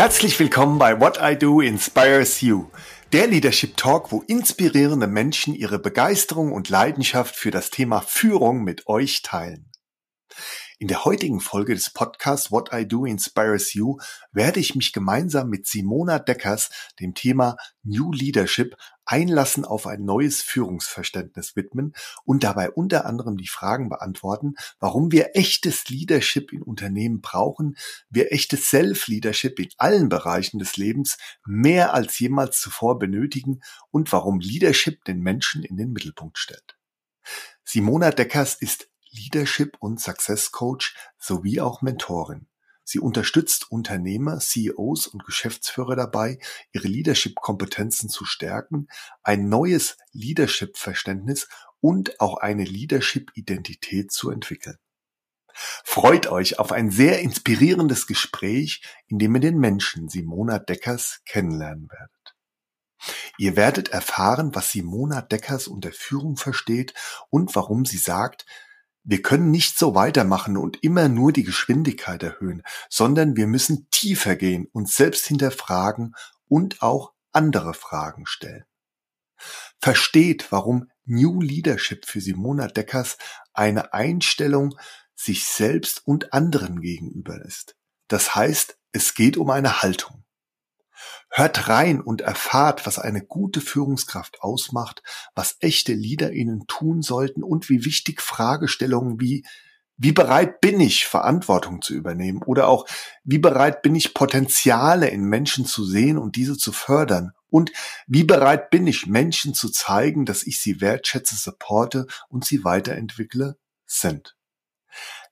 Herzlich willkommen bei What I Do Inspires You, der Leadership Talk, wo inspirierende Menschen ihre Begeisterung und Leidenschaft für das Thema Führung mit euch teilen. In der heutigen Folge des Podcasts What I Do Inspires You werde ich mich gemeinsam mit Simona Deckers dem Thema New Leadership einlassen auf ein neues Führungsverständnis widmen und dabei unter anderem die Fragen beantworten, warum wir echtes Leadership in Unternehmen brauchen, wir echtes Self-Leadership in allen Bereichen des Lebens mehr als jemals zuvor benötigen und warum Leadership den Menschen in den Mittelpunkt stellt. Simona Deckers ist Leadership und Success Coach sowie auch Mentorin. Sie unterstützt Unternehmer, CEOs und Geschäftsführer dabei, ihre Leadership-Kompetenzen zu stärken, ein neues Leadership-Verständnis und auch eine Leadership-Identität zu entwickeln. Freut euch auf ein sehr inspirierendes Gespräch, in dem ihr den Menschen Simona Deckers kennenlernen werdet. Ihr werdet erfahren, was Simona Deckers unter Führung versteht und warum sie sagt, wir können nicht so weitermachen und immer nur die Geschwindigkeit erhöhen, sondern wir müssen tiefer gehen, uns selbst hinterfragen und auch andere Fragen stellen. Versteht, warum New Leadership für Simona Deckers eine Einstellung sich selbst und anderen gegenüber ist. Das heißt, es geht um eine Haltung. Hört rein und erfahrt, was eine gute Führungskraft ausmacht, was echte LeaderInnen tun sollten und wie wichtig Fragestellungen wie wie bereit bin ich, Verantwortung zu übernehmen? Oder auch, wie bereit bin ich, Potenziale in Menschen zu sehen und diese zu fördern? Und wie bereit bin ich, Menschen zu zeigen, dass ich sie wertschätze, supporte und sie weiterentwickle, sind.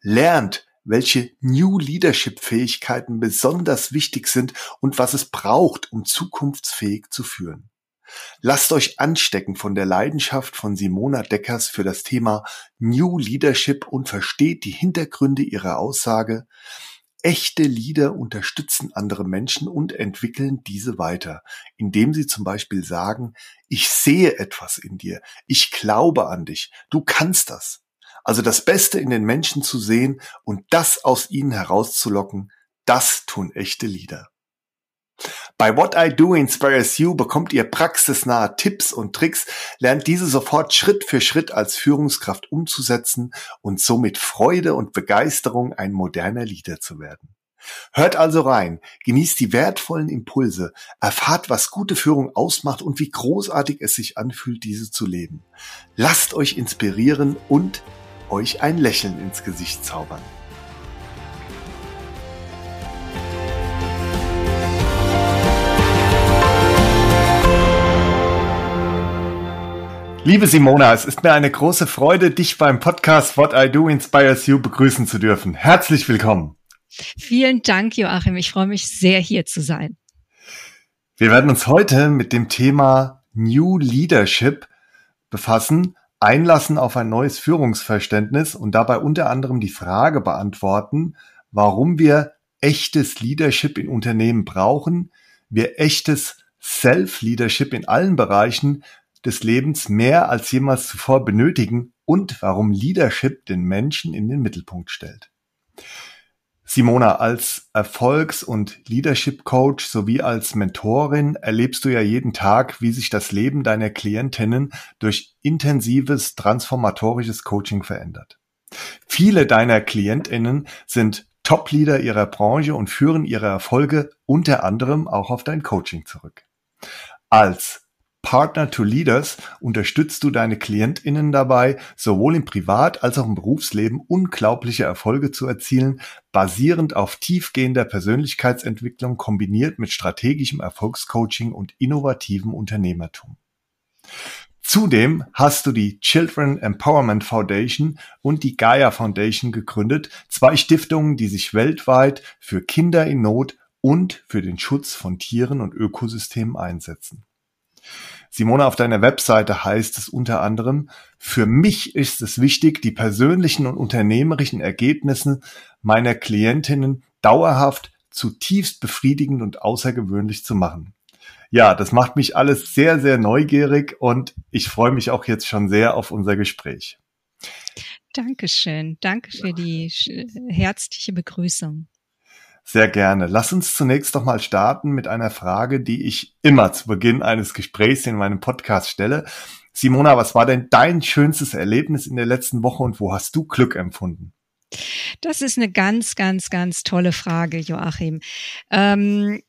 Lernt, welche New Leadership Fähigkeiten besonders wichtig sind und was es braucht, um zukunftsfähig zu führen. Lasst euch anstecken von der Leidenschaft von Simona Deckers für das Thema New Leadership und versteht die Hintergründe ihrer Aussage. Echte Leader unterstützen andere Menschen und entwickeln diese weiter, indem sie zum Beispiel sagen, ich sehe etwas in dir, ich glaube an dich, du kannst das. Also das Beste in den Menschen zu sehen und das aus ihnen herauszulocken, das tun echte Lieder. Bei What I Do Inspires You bekommt ihr praxisnahe Tipps und Tricks, lernt diese sofort Schritt für Schritt als Führungskraft umzusetzen und somit Freude und Begeisterung ein moderner Leader zu werden. Hört also rein, genießt die wertvollen Impulse, erfahrt, was gute Führung ausmacht und wie großartig es sich anfühlt, diese zu leben. Lasst euch inspirieren und euch ein Lächeln ins Gesicht zaubern. Liebe Simona, es ist mir eine große Freude, dich beim Podcast What I Do Inspires You begrüßen zu dürfen. Herzlich willkommen. Vielen Dank, Joachim. Ich freue mich sehr, hier zu sein. Wir werden uns heute mit dem Thema New Leadership befassen einlassen auf ein neues Führungsverständnis und dabei unter anderem die Frage beantworten, warum wir echtes Leadership in Unternehmen brauchen, wir echtes Self-Leadership in allen Bereichen des Lebens mehr als jemals zuvor benötigen und warum Leadership den Menschen in den Mittelpunkt stellt. Simona, als Erfolgs- und Leadership Coach sowie als Mentorin erlebst du ja jeden Tag, wie sich das Leben deiner Klientinnen durch intensives, transformatorisches Coaching verändert. Viele deiner Klientinnen sind Top-Leader ihrer Branche und führen ihre Erfolge unter anderem auch auf dein Coaching zurück. Als Partner to Leaders unterstützt du deine KlientInnen dabei, sowohl im Privat- als auch im Berufsleben unglaubliche Erfolge zu erzielen, basierend auf tiefgehender Persönlichkeitsentwicklung kombiniert mit strategischem Erfolgscoaching und innovativem Unternehmertum. Zudem hast du die Children Empowerment Foundation und die Gaia Foundation gegründet, zwei Stiftungen, die sich weltweit für Kinder in Not und für den Schutz von Tieren und Ökosystemen einsetzen. Simone, auf deiner Webseite heißt es unter anderem, für mich ist es wichtig, die persönlichen und unternehmerischen Ergebnisse meiner Klientinnen dauerhaft zutiefst befriedigend und außergewöhnlich zu machen. Ja, das macht mich alles sehr, sehr neugierig und ich freue mich auch jetzt schon sehr auf unser Gespräch. Dankeschön. Danke für die herzliche Begrüßung. Sehr gerne. Lass uns zunächst doch mal starten mit einer Frage, die ich immer zu Beginn eines Gesprächs in meinem Podcast stelle. Simona, was war denn dein schönstes Erlebnis in der letzten Woche und wo hast du Glück empfunden? Das ist eine ganz, ganz, ganz tolle Frage, Joachim. Ähm,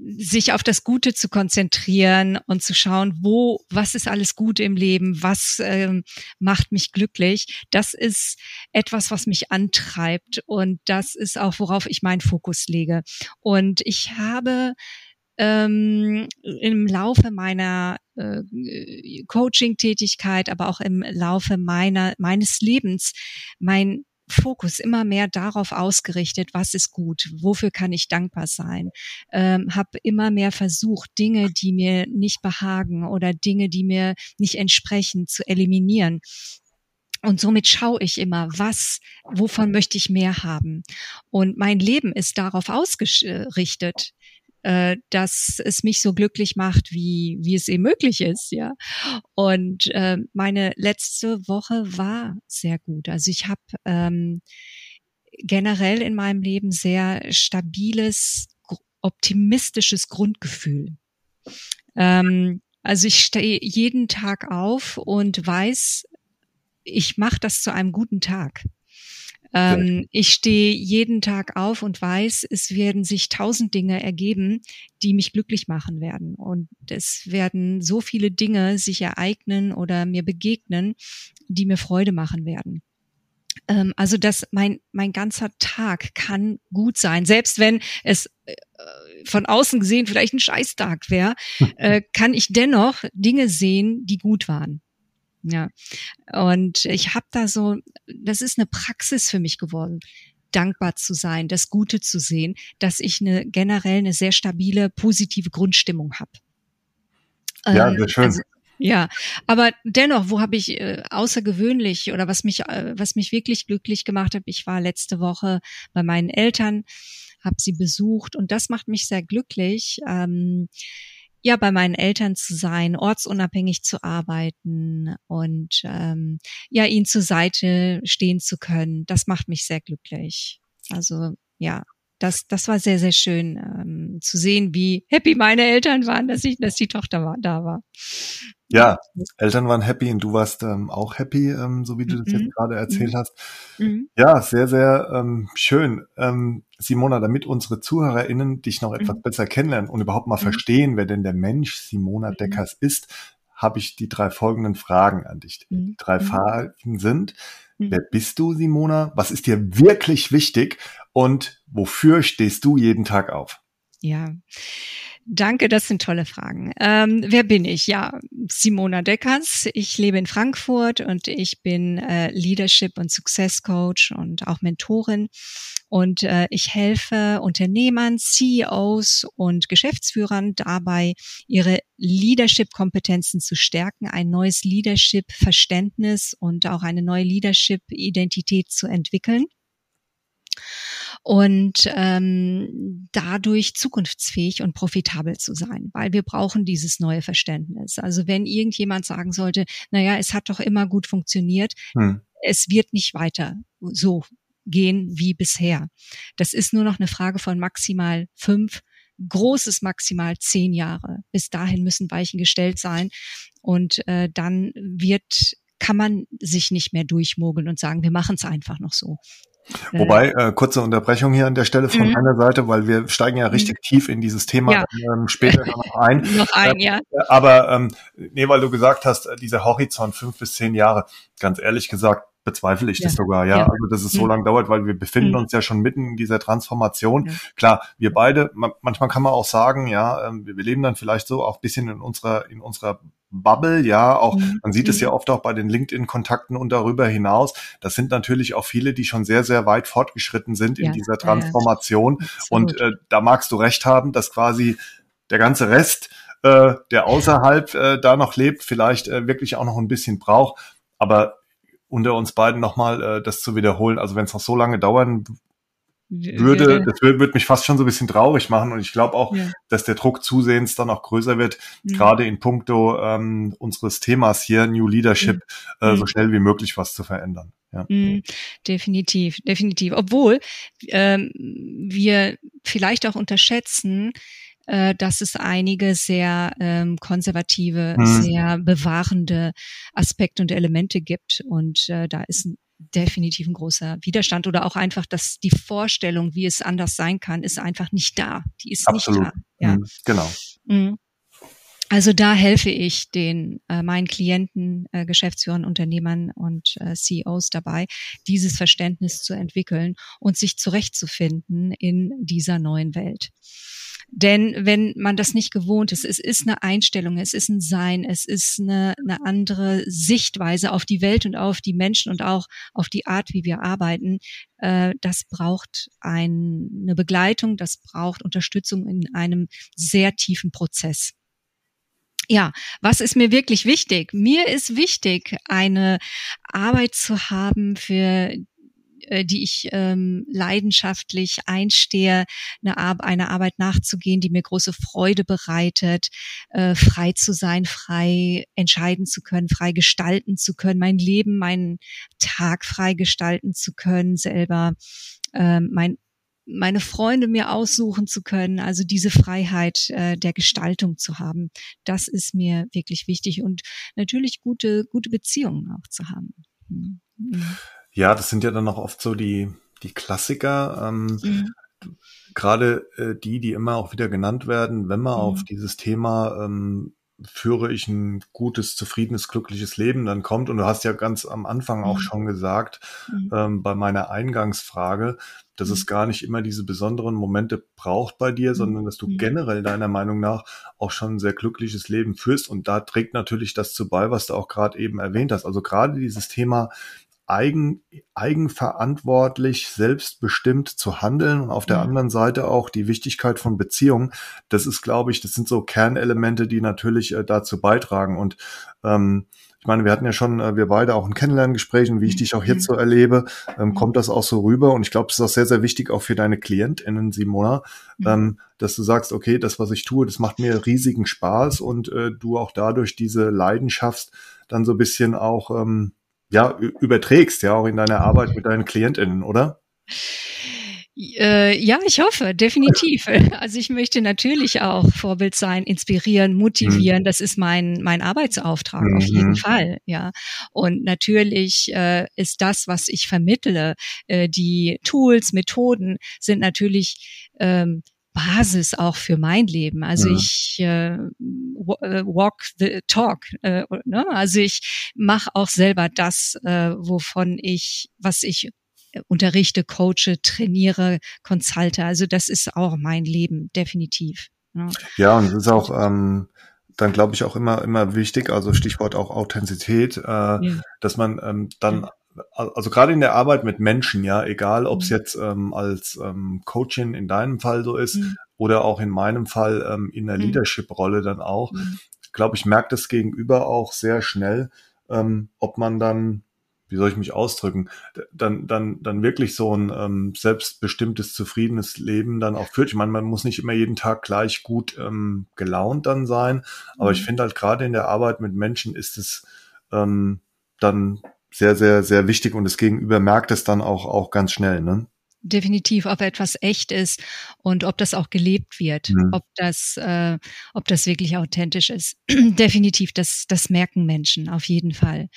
sich auf das Gute zu konzentrieren und zu schauen, wo, was ist alles Gute im Leben, was ähm, macht mich glücklich, das ist etwas, was mich antreibt und das ist auch, worauf ich meinen Fokus lege. Und ich habe ähm, im Laufe meiner äh, Coaching-Tätigkeit, aber auch im Laufe meiner meines Lebens mein Fokus immer mehr darauf ausgerichtet, was ist gut, wofür kann ich dankbar sein. Ähm, habe immer mehr versucht, Dinge, die mir nicht behagen oder Dinge, die mir nicht entsprechen, zu eliminieren. Und somit schaue ich immer, was, wovon möchte ich mehr haben. Und mein Leben ist darauf ausgerichtet äh, dass es mich so glücklich macht, wie, wie es eben möglich ist, ja. Und äh, meine letzte Woche war sehr gut. Also ich habe ähm, generell in meinem Leben sehr stabiles, optimistisches Grundgefühl. Ähm, also ich stehe jeden Tag auf und weiß, ich mache das zu einem guten Tag. Ähm, ich stehe jeden Tag auf und weiß, es werden sich tausend Dinge ergeben, die mich glücklich machen werden. Und es werden so viele Dinge sich ereignen oder mir begegnen, die mir Freude machen werden. Ähm, also, dass mein, mein ganzer Tag kann gut sein, selbst wenn es äh, von außen gesehen vielleicht ein Scheißtag wäre, äh, kann ich dennoch Dinge sehen, die gut waren. Ja. Und ich habe da so, das ist eine Praxis für mich geworden dankbar zu sein, das Gute zu sehen, dass ich eine generell eine sehr stabile, positive Grundstimmung habe. Ja, sehr ähm, schön. Also, ja, aber dennoch, wo habe ich äh, außergewöhnlich oder was mich, äh, was mich wirklich glücklich gemacht hat, ich war letzte Woche bei meinen Eltern, habe sie besucht und das macht mich sehr glücklich. Ähm, ja bei meinen Eltern zu sein, ortsunabhängig zu arbeiten und ähm, ja ihnen zur Seite stehen zu können, das macht mich sehr glücklich. Also ja, das, das war sehr, sehr schön ähm, zu sehen, wie happy meine Eltern waren, dass ich, dass die Tochter war, da war. Ja, Eltern waren happy und du warst ähm, auch happy, ähm, so wie du mhm. das jetzt mhm. gerade erzählt mhm. hast. Mhm. Ja, sehr, sehr ähm, schön. Ähm, Simona, damit unsere ZuhörerInnen dich noch etwas mhm. besser kennenlernen und überhaupt mal mhm. verstehen, wer denn der Mensch Simona Deckers ist, habe ich die drei folgenden Fragen an dich. Die drei Fragen sind, wer bist du, Simona? Was ist dir wirklich wichtig? Und wofür stehst du jeden Tag auf? Ja. Danke, das sind tolle Fragen. Ähm, wer bin ich? Ja, Simona Deckers. Ich lebe in Frankfurt und ich bin äh, Leadership und Success Coach und auch Mentorin. Und äh, ich helfe Unternehmern, CEOs und Geschäftsführern dabei, ihre Leadership-Kompetenzen zu stärken, ein neues Leadership-Verständnis und auch eine neue Leadership-Identität zu entwickeln und ähm, dadurch zukunftsfähig und profitabel zu sein, weil wir brauchen dieses neue Verständnis. Also wenn irgendjemand sagen sollte, naja, es hat doch immer gut funktioniert, hm. es wird nicht weiter so gehen wie bisher. Das ist nur noch eine Frage von maximal fünf großes maximal zehn Jahre. Bis dahin müssen Weichen gestellt sein und äh, dann wird kann man sich nicht mehr durchmogeln und sagen, wir machen es einfach noch so. Wobei, äh, kurze Unterbrechung hier an der Stelle von mhm. meiner Seite, weil wir steigen ja richtig mhm. tief in dieses Thema ja. ähm, später noch ein. noch ein, äh, ja. Aber ähm, nee, weil du gesagt hast, äh, dieser Horizont fünf bis zehn Jahre, ganz ehrlich gesagt, bezweifle ich ja. das sogar, ja. ja. Also, dass es so mhm. lange dauert, weil wir befinden mhm. uns ja schon mitten in dieser Transformation. Ja. Klar, wir beide, manchmal kann man auch sagen, ja, ähm, wir leben dann vielleicht so auch bisschen in unserer, in unserer Bubble, ja, auch, mhm. man sieht es ja mhm. oft auch bei den LinkedIn-Kontakten und darüber hinaus. Das sind natürlich auch viele, die schon sehr, sehr weit fortgeschritten sind in dieser Transformation. Und äh, da magst du recht haben, dass quasi der ganze Rest, äh, der außerhalb äh, da noch lebt, vielleicht äh, wirklich auch noch ein bisschen braucht. Aber unter uns beiden nochmal äh, das zu wiederholen. Also wenn es noch so lange dauern würde, das würde, würde mich fast schon so ein bisschen traurig machen und ich glaube auch, ja. dass der Druck zusehends dann auch größer wird, mhm. gerade in puncto ähm, unseres Themas hier, New Leadership, mhm. äh, so mhm. schnell wie möglich was zu verändern. Ja. Mhm, definitiv, definitiv. Obwohl ähm, wir vielleicht auch unterschätzen, äh, dass es einige sehr ähm, konservative, mhm. sehr bewahrende Aspekte und Elemente gibt. Und äh, da ist ein definitiv ein großer Widerstand oder auch einfach, dass die Vorstellung, wie es anders sein kann, ist einfach nicht da. Die ist Absolut. nicht da. Ja. Mhm, genau. Mhm. Also da helfe ich den äh, meinen Klienten, äh, Geschäftsführern, Unternehmern und äh, CEOs dabei, dieses Verständnis zu entwickeln und sich zurechtzufinden in dieser neuen Welt. Denn wenn man das nicht gewohnt ist, es ist eine Einstellung, es ist ein Sein, es ist eine, eine andere Sichtweise auf die Welt und auf die Menschen und auch auf die Art, wie wir arbeiten, äh, das braucht ein, eine Begleitung, das braucht Unterstützung in einem sehr tiefen Prozess. Ja, was ist mir wirklich wichtig? Mir ist wichtig, eine Arbeit zu haben, für äh, die ich ähm, leidenschaftlich einstehe, eine, Ar eine Arbeit nachzugehen, die mir große Freude bereitet, äh, frei zu sein, frei entscheiden zu können, frei gestalten zu können, mein Leben, meinen Tag frei gestalten zu können, selber äh, mein meine Freunde mir aussuchen zu können, also diese Freiheit äh, der Gestaltung zu haben, das ist mir wirklich wichtig und natürlich gute gute Beziehungen auch zu haben. Mhm. Ja, das sind ja dann auch oft so die, die Klassiker. Ähm, mhm. Gerade äh, die, die immer auch wieder genannt werden, wenn man mhm. auf dieses Thema ähm, führe ich ein gutes, zufriedenes, glückliches Leben dann kommt. Und du hast ja ganz am Anfang auch mhm. schon gesagt, mhm. ähm, bei meiner Eingangsfrage, dass mhm. es gar nicht immer diese besonderen Momente braucht bei dir, sondern dass du mhm. generell deiner Meinung nach auch schon ein sehr glückliches Leben führst. Und da trägt natürlich das zu bei, was du auch gerade eben erwähnt hast. Also gerade dieses Thema eigen, eigenverantwortlich, selbstbestimmt zu handeln und auf der mhm. anderen Seite auch die Wichtigkeit von Beziehungen. Das ist, glaube ich, das sind so Kernelemente, die natürlich äh, dazu beitragen. Und ähm, ich meine, wir hatten ja schon, äh, wir beide auch ein Kennenlerngespräch und wie ich dich auch jetzt mhm. so erlebe, ähm, mhm. kommt das auch so rüber. Und ich glaube, es ist auch sehr, sehr wichtig auch für deine KlientInnen, Simona, mhm. ähm, dass du sagst, okay, das, was ich tue, das macht mir riesigen Spaß und äh, du auch dadurch diese Leidenschaft dann so ein bisschen auch ähm, ja, überträgst, ja, auch in deiner Arbeit mit deinen KlientInnen, oder? Äh, ja, ich hoffe, definitiv. Also ich möchte natürlich auch Vorbild sein, inspirieren, motivieren. Mhm. Das ist mein mein Arbeitsauftrag mhm. auf jeden Fall. Ja, und natürlich äh, ist das, was ich vermittle, äh, die Tools, Methoden sind natürlich ähm, Basis auch für mein Leben. Also ja. ich äh, äh, walk the talk. Äh, ne? Also ich mache auch selber das, äh, wovon ich, was ich unterrichte, coache, trainiere, consulte. Also das ist auch mein Leben, definitiv. Ja, ja und es ist auch ähm, dann glaube ich auch immer immer wichtig, also Stichwort auch Authentizität, äh, ja. dass man ähm, dann also gerade in der Arbeit mit Menschen, ja, egal ob es mhm. jetzt ähm, als ähm, Coaching in deinem Fall so ist mhm. oder auch in meinem Fall ähm, in der mhm. Leadership-Rolle dann auch, mhm. glaube ich, merkt das Gegenüber auch sehr schnell, ähm, ob man dann, wie soll ich mich ausdrücken, dann, dann, dann wirklich so ein ähm, selbstbestimmtes, zufriedenes Leben dann auch führt. Ich meine, man muss nicht immer jeden Tag gleich gut ähm, gelaunt dann sein, aber ich mhm. finde halt gerade in der Arbeit mit Menschen ist es ähm, dann sehr, sehr, sehr wichtig und das Gegenüber merkt es dann auch, auch ganz schnell, ne? Definitiv, ob etwas echt ist und ob das auch gelebt wird, mhm. ob das, äh, ob das wirklich authentisch ist. Definitiv, das, das merken Menschen auf jeden Fall.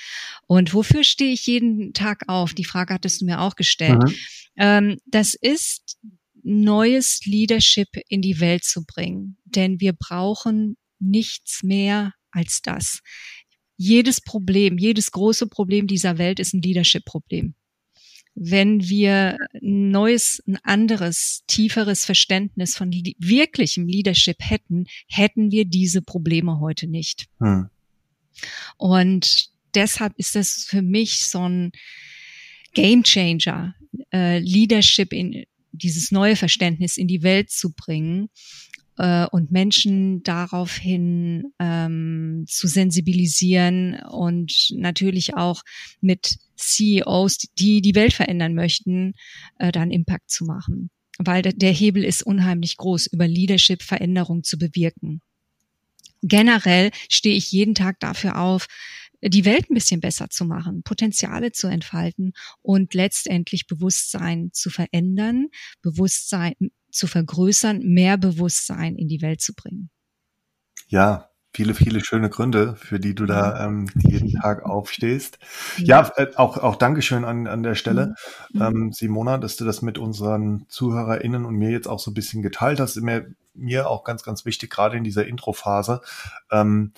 Und wofür stehe ich jeden Tag auf? Die Frage hattest du mir auch gestellt. Mhm. Ähm, das ist neues Leadership in die Welt zu bringen, denn wir brauchen nichts mehr als das jedes Problem, jedes große Problem dieser Welt ist ein Leadership-Problem. Wenn wir ein neues, ein anderes, tieferes Verständnis von wirklichem Leadership hätten, hätten wir diese Probleme heute nicht. Hm. Und deshalb ist das für mich so ein Game Changer, äh, Leadership in dieses neue Verständnis in die Welt zu bringen äh, und Menschen daraufhin ähm, zu sensibilisieren und natürlich auch mit CEOs, die die Welt verändern möchten, äh, dann Impact zu machen. Weil der Hebel ist unheimlich groß, über Leadership Veränderung zu bewirken. Generell stehe ich jeden Tag dafür auf, die Welt ein bisschen besser zu machen, Potenziale zu entfalten und letztendlich Bewusstsein zu verändern, Bewusstsein zu vergrößern, mehr Bewusstsein in die Welt zu bringen. Ja, viele, viele schöne Gründe, für die du da ähm, jeden Tag aufstehst. Ja, äh, auch, auch Dankeschön an, an der Stelle, mhm. ähm, Simona, dass du das mit unseren ZuhörerInnen und mir jetzt auch so ein bisschen geteilt hast. Mir, mir auch ganz, ganz wichtig, gerade in dieser Introphase. Ähm,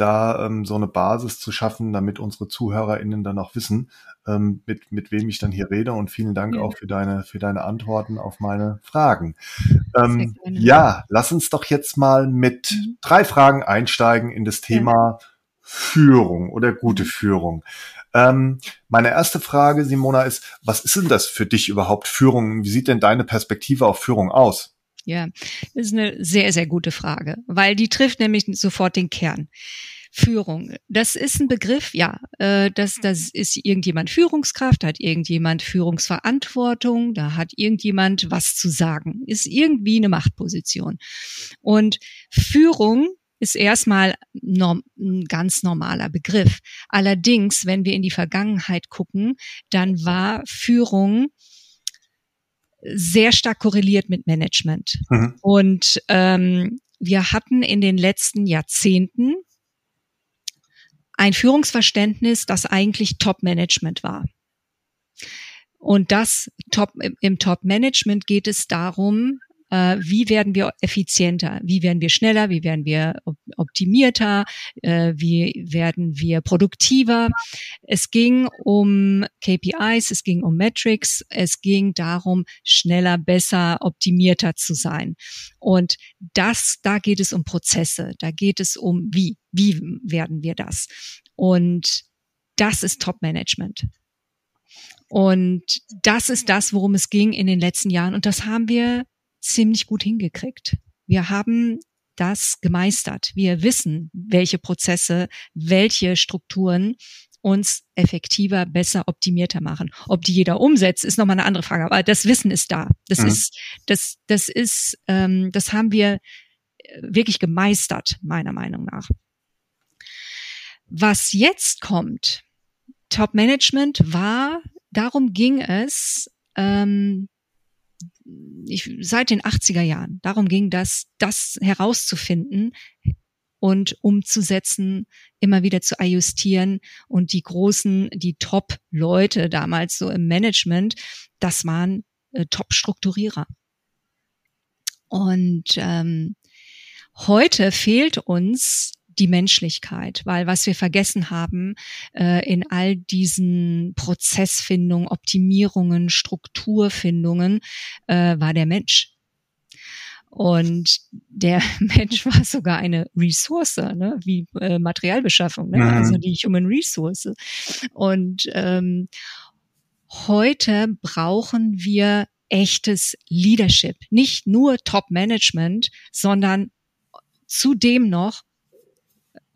da ähm, so eine Basis zu schaffen, damit unsere ZuhörerInnen dann auch wissen, ähm, mit, mit wem ich dann hier rede. Und vielen Dank ja. auch für deine, für deine Antworten auf meine Fragen. Ähm, ja, lass uns doch jetzt mal mit mhm. drei Fragen einsteigen in das Thema ja. Führung oder gute mhm. Führung. Ähm, meine erste Frage, Simona, ist, was ist denn das für dich überhaupt Führung? Wie sieht denn deine Perspektive auf Führung aus? Ja, das ist eine sehr, sehr gute Frage, weil die trifft nämlich sofort den Kern. Führung. Das ist ein Begriff, ja. Äh, das, das ist irgendjemand Führungskraft, hat irgendjemand Führungsverantwortung, da hat irgendjemand was zu sagen, ist irgendwie eine Machtposition. Und Führung ist erstmal norm, ein ganz normaler Begriff. Allerdings, wenn wir in die Vergangenheit gucken, dann war Führung sehr stark korreliert mit Management. Mhm. Und ähm, wir hatten in den letzten Jahrzehnten ein Führungsverständnis, das eigentlich Top-Management war. Und das Top, im Top-Management geht es darum, äh, wie werden wir effizienter, wie werden wir schneller, wie werden wir optimierter, äh, wie werden wir produktiver. Es ging um KPIs, es ging um Metrics, es ging darum, schneller, besser, optimierter zu sein. Und das, da geht es um Prozesse, da geht es um wie, wie werden wir das. Und das ist Top-Management. Und das ist das, worum es ging in den letzten Jahren. Und das haben wir ziemlich gut hingekriegt. Wir haben das gemeistert. Wir wissen, welche Prozesse, welche Strukturen uns effektiver, besser, optimierter machen. Ob die jeder umsetzt, ist nochmal eine andere Frage. Aber das Wissen ist da. Das mhm. ist, das, das ist, ähm, das haben wir äh, wirklich gemeistert, meiner Meinung nach. Was jetzt kommt, Top Management war, darum ging es, ähm, ich, seit den 80er Jahren. Darum ging das, das herauszufinden und umzusetzen, immer wieder zu ajustieren und die großen, die Top-Leute damals so im Management, das waren äh, Top-Strukturierer. Und ähm, heute fehlt uns die Menschlichkeit, weil was wir vergessen haben äh, in all diesen Prozessfindungen, Optimierungen, Strukturfindungen, äh, war der Mensch. Und der Mensch war sogar eine Ressource, ne? wie äh, Materialbeschaffung, ne? Mhm. also die Human Resource. Und ähm, heute brauchen wir echtes Leadership, nicht nur Top-Management, sondern zudem noch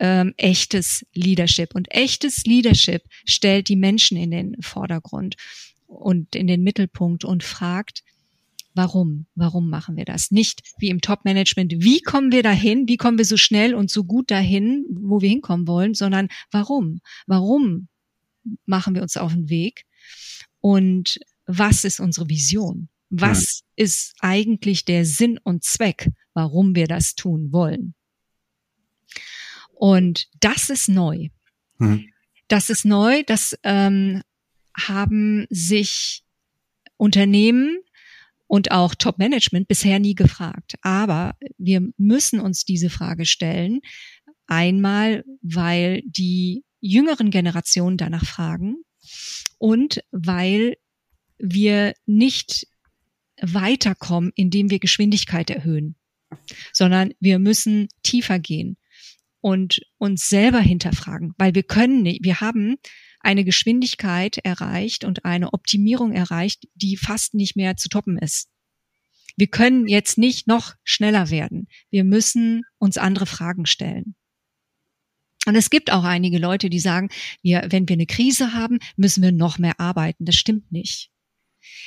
ähm, echtes Leadership. Und echtes Leadership stellt die Menschen in den Vordergrund und in den Mittelpunkt und fragt, warum? Warum machen wir das? Nicht wie im Top-Management, wie kommen wir dahin? Wie kommen wir so schnell und so gut dahin, wo wir hinkommen wollen, sondern warum? Warum machen wir uns auf den Weg? Und was ist unsere Vision? Was ja. ist eigentlich der Sinn und Zweck, warum wir das tun wollen? Und das ist neu. Mhm. Das ist neu. Das ähm, haben sich Unternehmen und auch Top-Management bisher nie gefragt. Aber wir müssen uns diese Frage stellen. Einmal, weil die jüngeren Generationen danach fragen und weil wir nicht weiterkommen, indem wir Geschwindigkeit erhöhen, sondern wir müssen tiefer gehen und uns selber hinterfragen, weil wir können nicht, wir haben eine Geschwindigkeit erreicht und eine Optimierung erreicht, die fast nicht mehr zu toppen ist. Wir können jetzt nicht noch schneller werden. Wir müssen uns andere Fragen stellen. Und es gibt auch einige Leute, die sagen, wir, wenn wir eine Krise haben, müssen wir noch mehr arbeiten. Das stimmt nicht.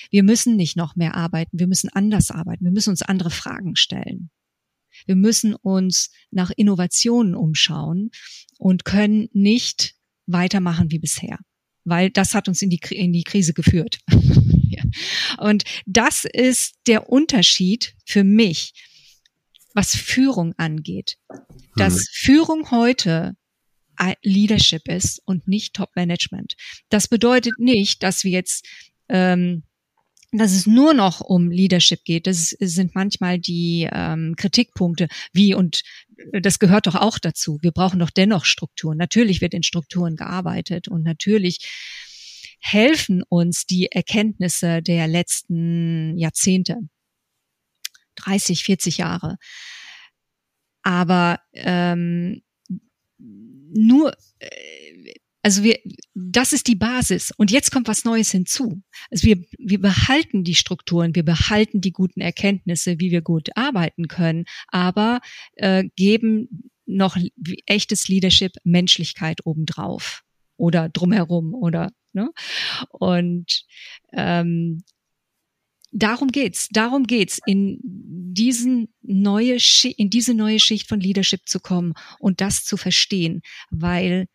Wir müssen nicht noch mehr arbeiten. Wir müssen anders arbeiten. Wir müssen uns andere Fragen stellen. Wir müssen uns nach Innovationen umschauen und können nicht weitermachen wie bisher, weil das hat uns in die, in die Krise geführt. ja. Und das ist der Unterschied für mich, was Führung angeht. Dass mhm. Führung heute Leadership ist und nicht Top Management. Das bedeutet nicht, dass wir jetzt ähm, dass es nur noch um Leadership geht. Das sind manchmal die ähm, Kritikpunkte, wie und das gehört doch auch dazu. Wir brauchen doch dennoch Strukturen. Natürlich wird in Strukturen gearbeitet und natürlich helfen uns die Erkenntnisse der letzten Jahrzehnte, 30, 40 Jahre. Aber ähm, nur äh, also wir, das ist die Basis. Und jetzt kommt was Neues hinzu. Also wir, wir behalten die Strukturen, wir behalten die guten Erkenntnisse, wie wir gut arbeiten können, aber äh, geben noch echtes Leadership, Menschlichkeit obendrauf oder drumherum oder ne? Und ähm, darum geht's. Darum geht's, in diesen neue in diese neue Schicht von Leadership zu kommen und das zu verstehen, weil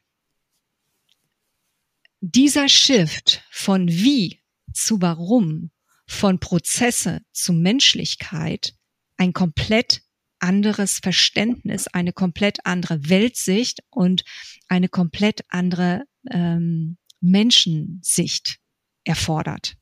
dieser Shift von wie zu warum, von Prozesse zu Menschlichkeit ein komplett anderes Verständnis, eine komplett andere Weltsicht und eine komplett andere ähm, Menschensicht erfordert.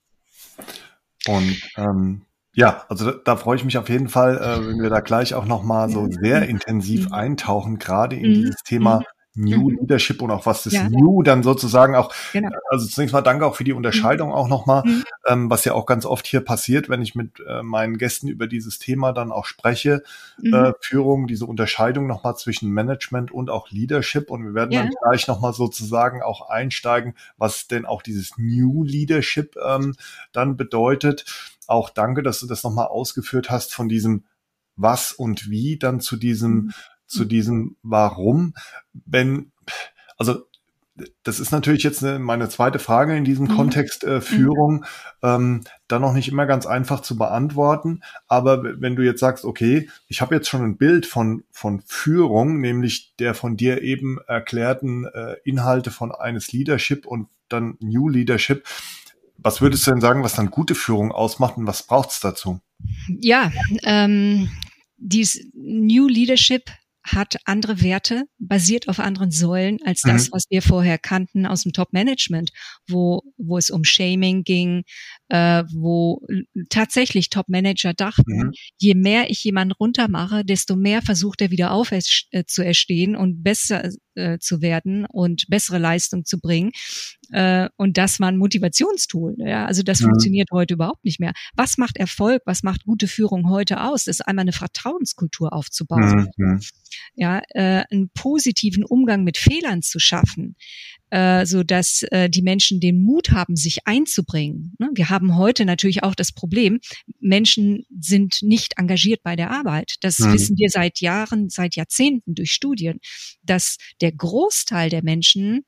Und ähm, ja, also da, da freue ich mich auf jeden Fall, äh, wenn wir da gleich auch nochmal so sehr intensiv mhm. eintauchen, gerade in mhm. dieses Thema mhm. New mhm. Leadership und auch was das ja. New dann sozusagen auch, genau. also zunächst mal danke auch für die Unterscheidung mhm. auch nochmal, mhm. ähm, was ja auch ganz oft hier passiert, wenn ich mit äh, meinen Gästen über dieses Thema dann auch spreche, mhm. äh, Führung, diese Unterscheidung nochmal zwischen Management und auch Leadership und wir werden ja. dann gleich nochmal sozusagen auch einsteigen, was denn auch dieses New Leadership ähm, dann bedeutet. Auch danke, dass du das nochmal ausgeführt hast von diesem was und wie dann zu diesem mhm zu diesem Warum, wenn, also das ist natürlich jetzt meine zweite Frage in diesem mhm. Kontext äh, Führung, ähm, dann noch nicht immer ganz einfach zu beantworten. Aber wenn du jetzt sagst, okay, ich habe jetzt schon ein Bild von, von Führung, nämlich der von dir eben erklärten äh, Inhalte von eines Leadership und dann New Leadership, was würdest du denn sagen, was dann gute Führung ausmacht und was braucht es dazu? Ja, ähm, dieses New Leadership hat andere Werte, basiert auf anderen Säulen als das, mhm. was wir vorher kannten aus dem Top-Management, wo, wo es um Shaming ging, äh, wo tatsächlich Top-Manager dachten, mhm. je mehr ich jemanden runtermache, desto mehr versucht er wieder auf äh, zu erstehen und besser äh, zu werden und bessere Leistung zu bringen. Äh, und das war ein Motivationstool. Ja? Also das mhm. funktioniert heute überhaupt nicht mehr. Was macht Erfolg? Was macht gute Führung heute aus? Das ist einmal eine Vertrauenskultur aufzubauen. Mhm. Ja, äh, einen positiven Umgang mit Fehlern zu schaffen äh, so dass äh, die Menschen den Mut haben, sich einzubringen. Ne? Wir haben heute natürlich auch das Problem, Menschen sind nicht engagiert bei der Arbeit. Das mhm. wissen wir seit Jahren, seit Jahrzehnten durch Studien, dass der Großteil der Menschen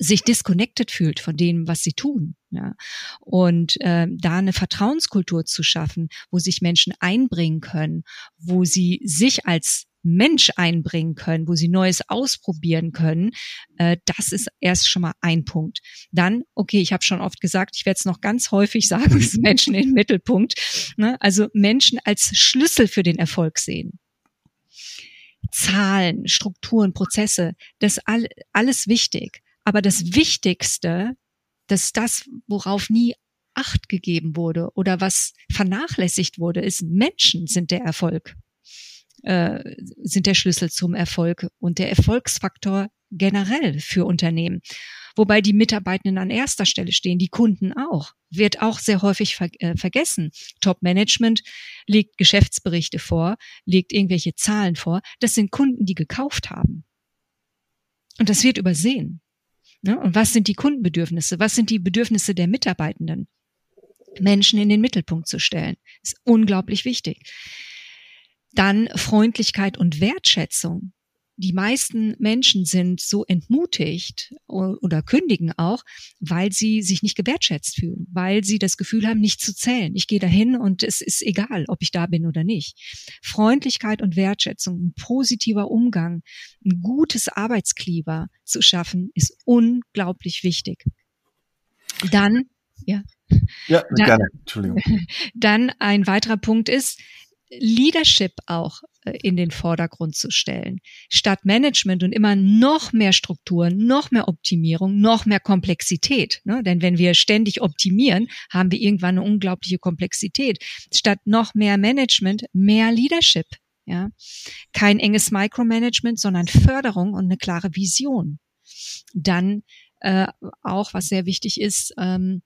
sich disconnected fühlt von dem, was sie tun. Ja. Und äh, da eine Vertrauenskultur zu schaffen, wo sich Menschen einbringen können, wo sie sich als Mensch einbringen können, wo sie Neues ausprobieren können, äh, das ist erst schon mal ein Punkt. Dann, okay, ich habe schon oft gesagt, ich werde es noch ganz häufig sagen, ist Menschen im Mittelpunkt. Ne? Also Menschen als Schlüssel für den Erfolg sehen. Zahlen, Strukturen, Prozesse, das all, alles wichtig. Aber das Wichtigste, dass das, worauf nie Acht gegeben wurde oder was vernachlässigt wurde, ist Menschen sind der Erfolg äh, sind der Schlüssel zum Erfolg und der Erfolgsfaktor generell für Unternehmen. Wobei die Mitarbeitenden an erster Stelle stehen, die Kunden auch. Wird auch sehr häufig ver äh, vergessen. Top-Management legt Geschäftsberichte vor, legt irgendwelche Zahlen vor. Das sind Kunden, die gekauft haben. Und das wird übersehen. Ne? Und was sind die Kundenbedürfnisse? Was sind die Bedürfnisse der Mitarbeitenden? Menschen in den Mittelpunkt zu stellen. Ist unglaublich wichtig. Dann Freundlichkeit und Wertschätzung die meisten Menschen sind so entmutigt oder kündigen auch, weil sie sich nicht gewertschätzt fühlen, weil sie das Gefühl haben, nicht zu zählen. Ich gehe dahin und es ist egal, ob ich da bin oder nicht. Freundlichkeit und Wertschätzung, ein positiver Umgang, ein gutes Arbeitsklima zu schaffen, ist unglaublich wichtig. Dann, ja. Ja, dann, gerne. Entschuldigung. Dann ein weiterer Punkt ist, Leadership auch äh, in den Vordergrund zu stellen. Statt Management und immer noch mehr Strukturen, noch mehr Optimierung, noch mehr Komplexität. Ne? Denn wenn wir ständig optimieren, haben wir irgendwann eine unglaubliche Komplexität. Statt noch mehr Management, mehr Leadership. Ja? Kein enges Micromanagement, sondern Förderung und eine klare Vision. Dann äh, auch, was sehr wichtig ist, ähm,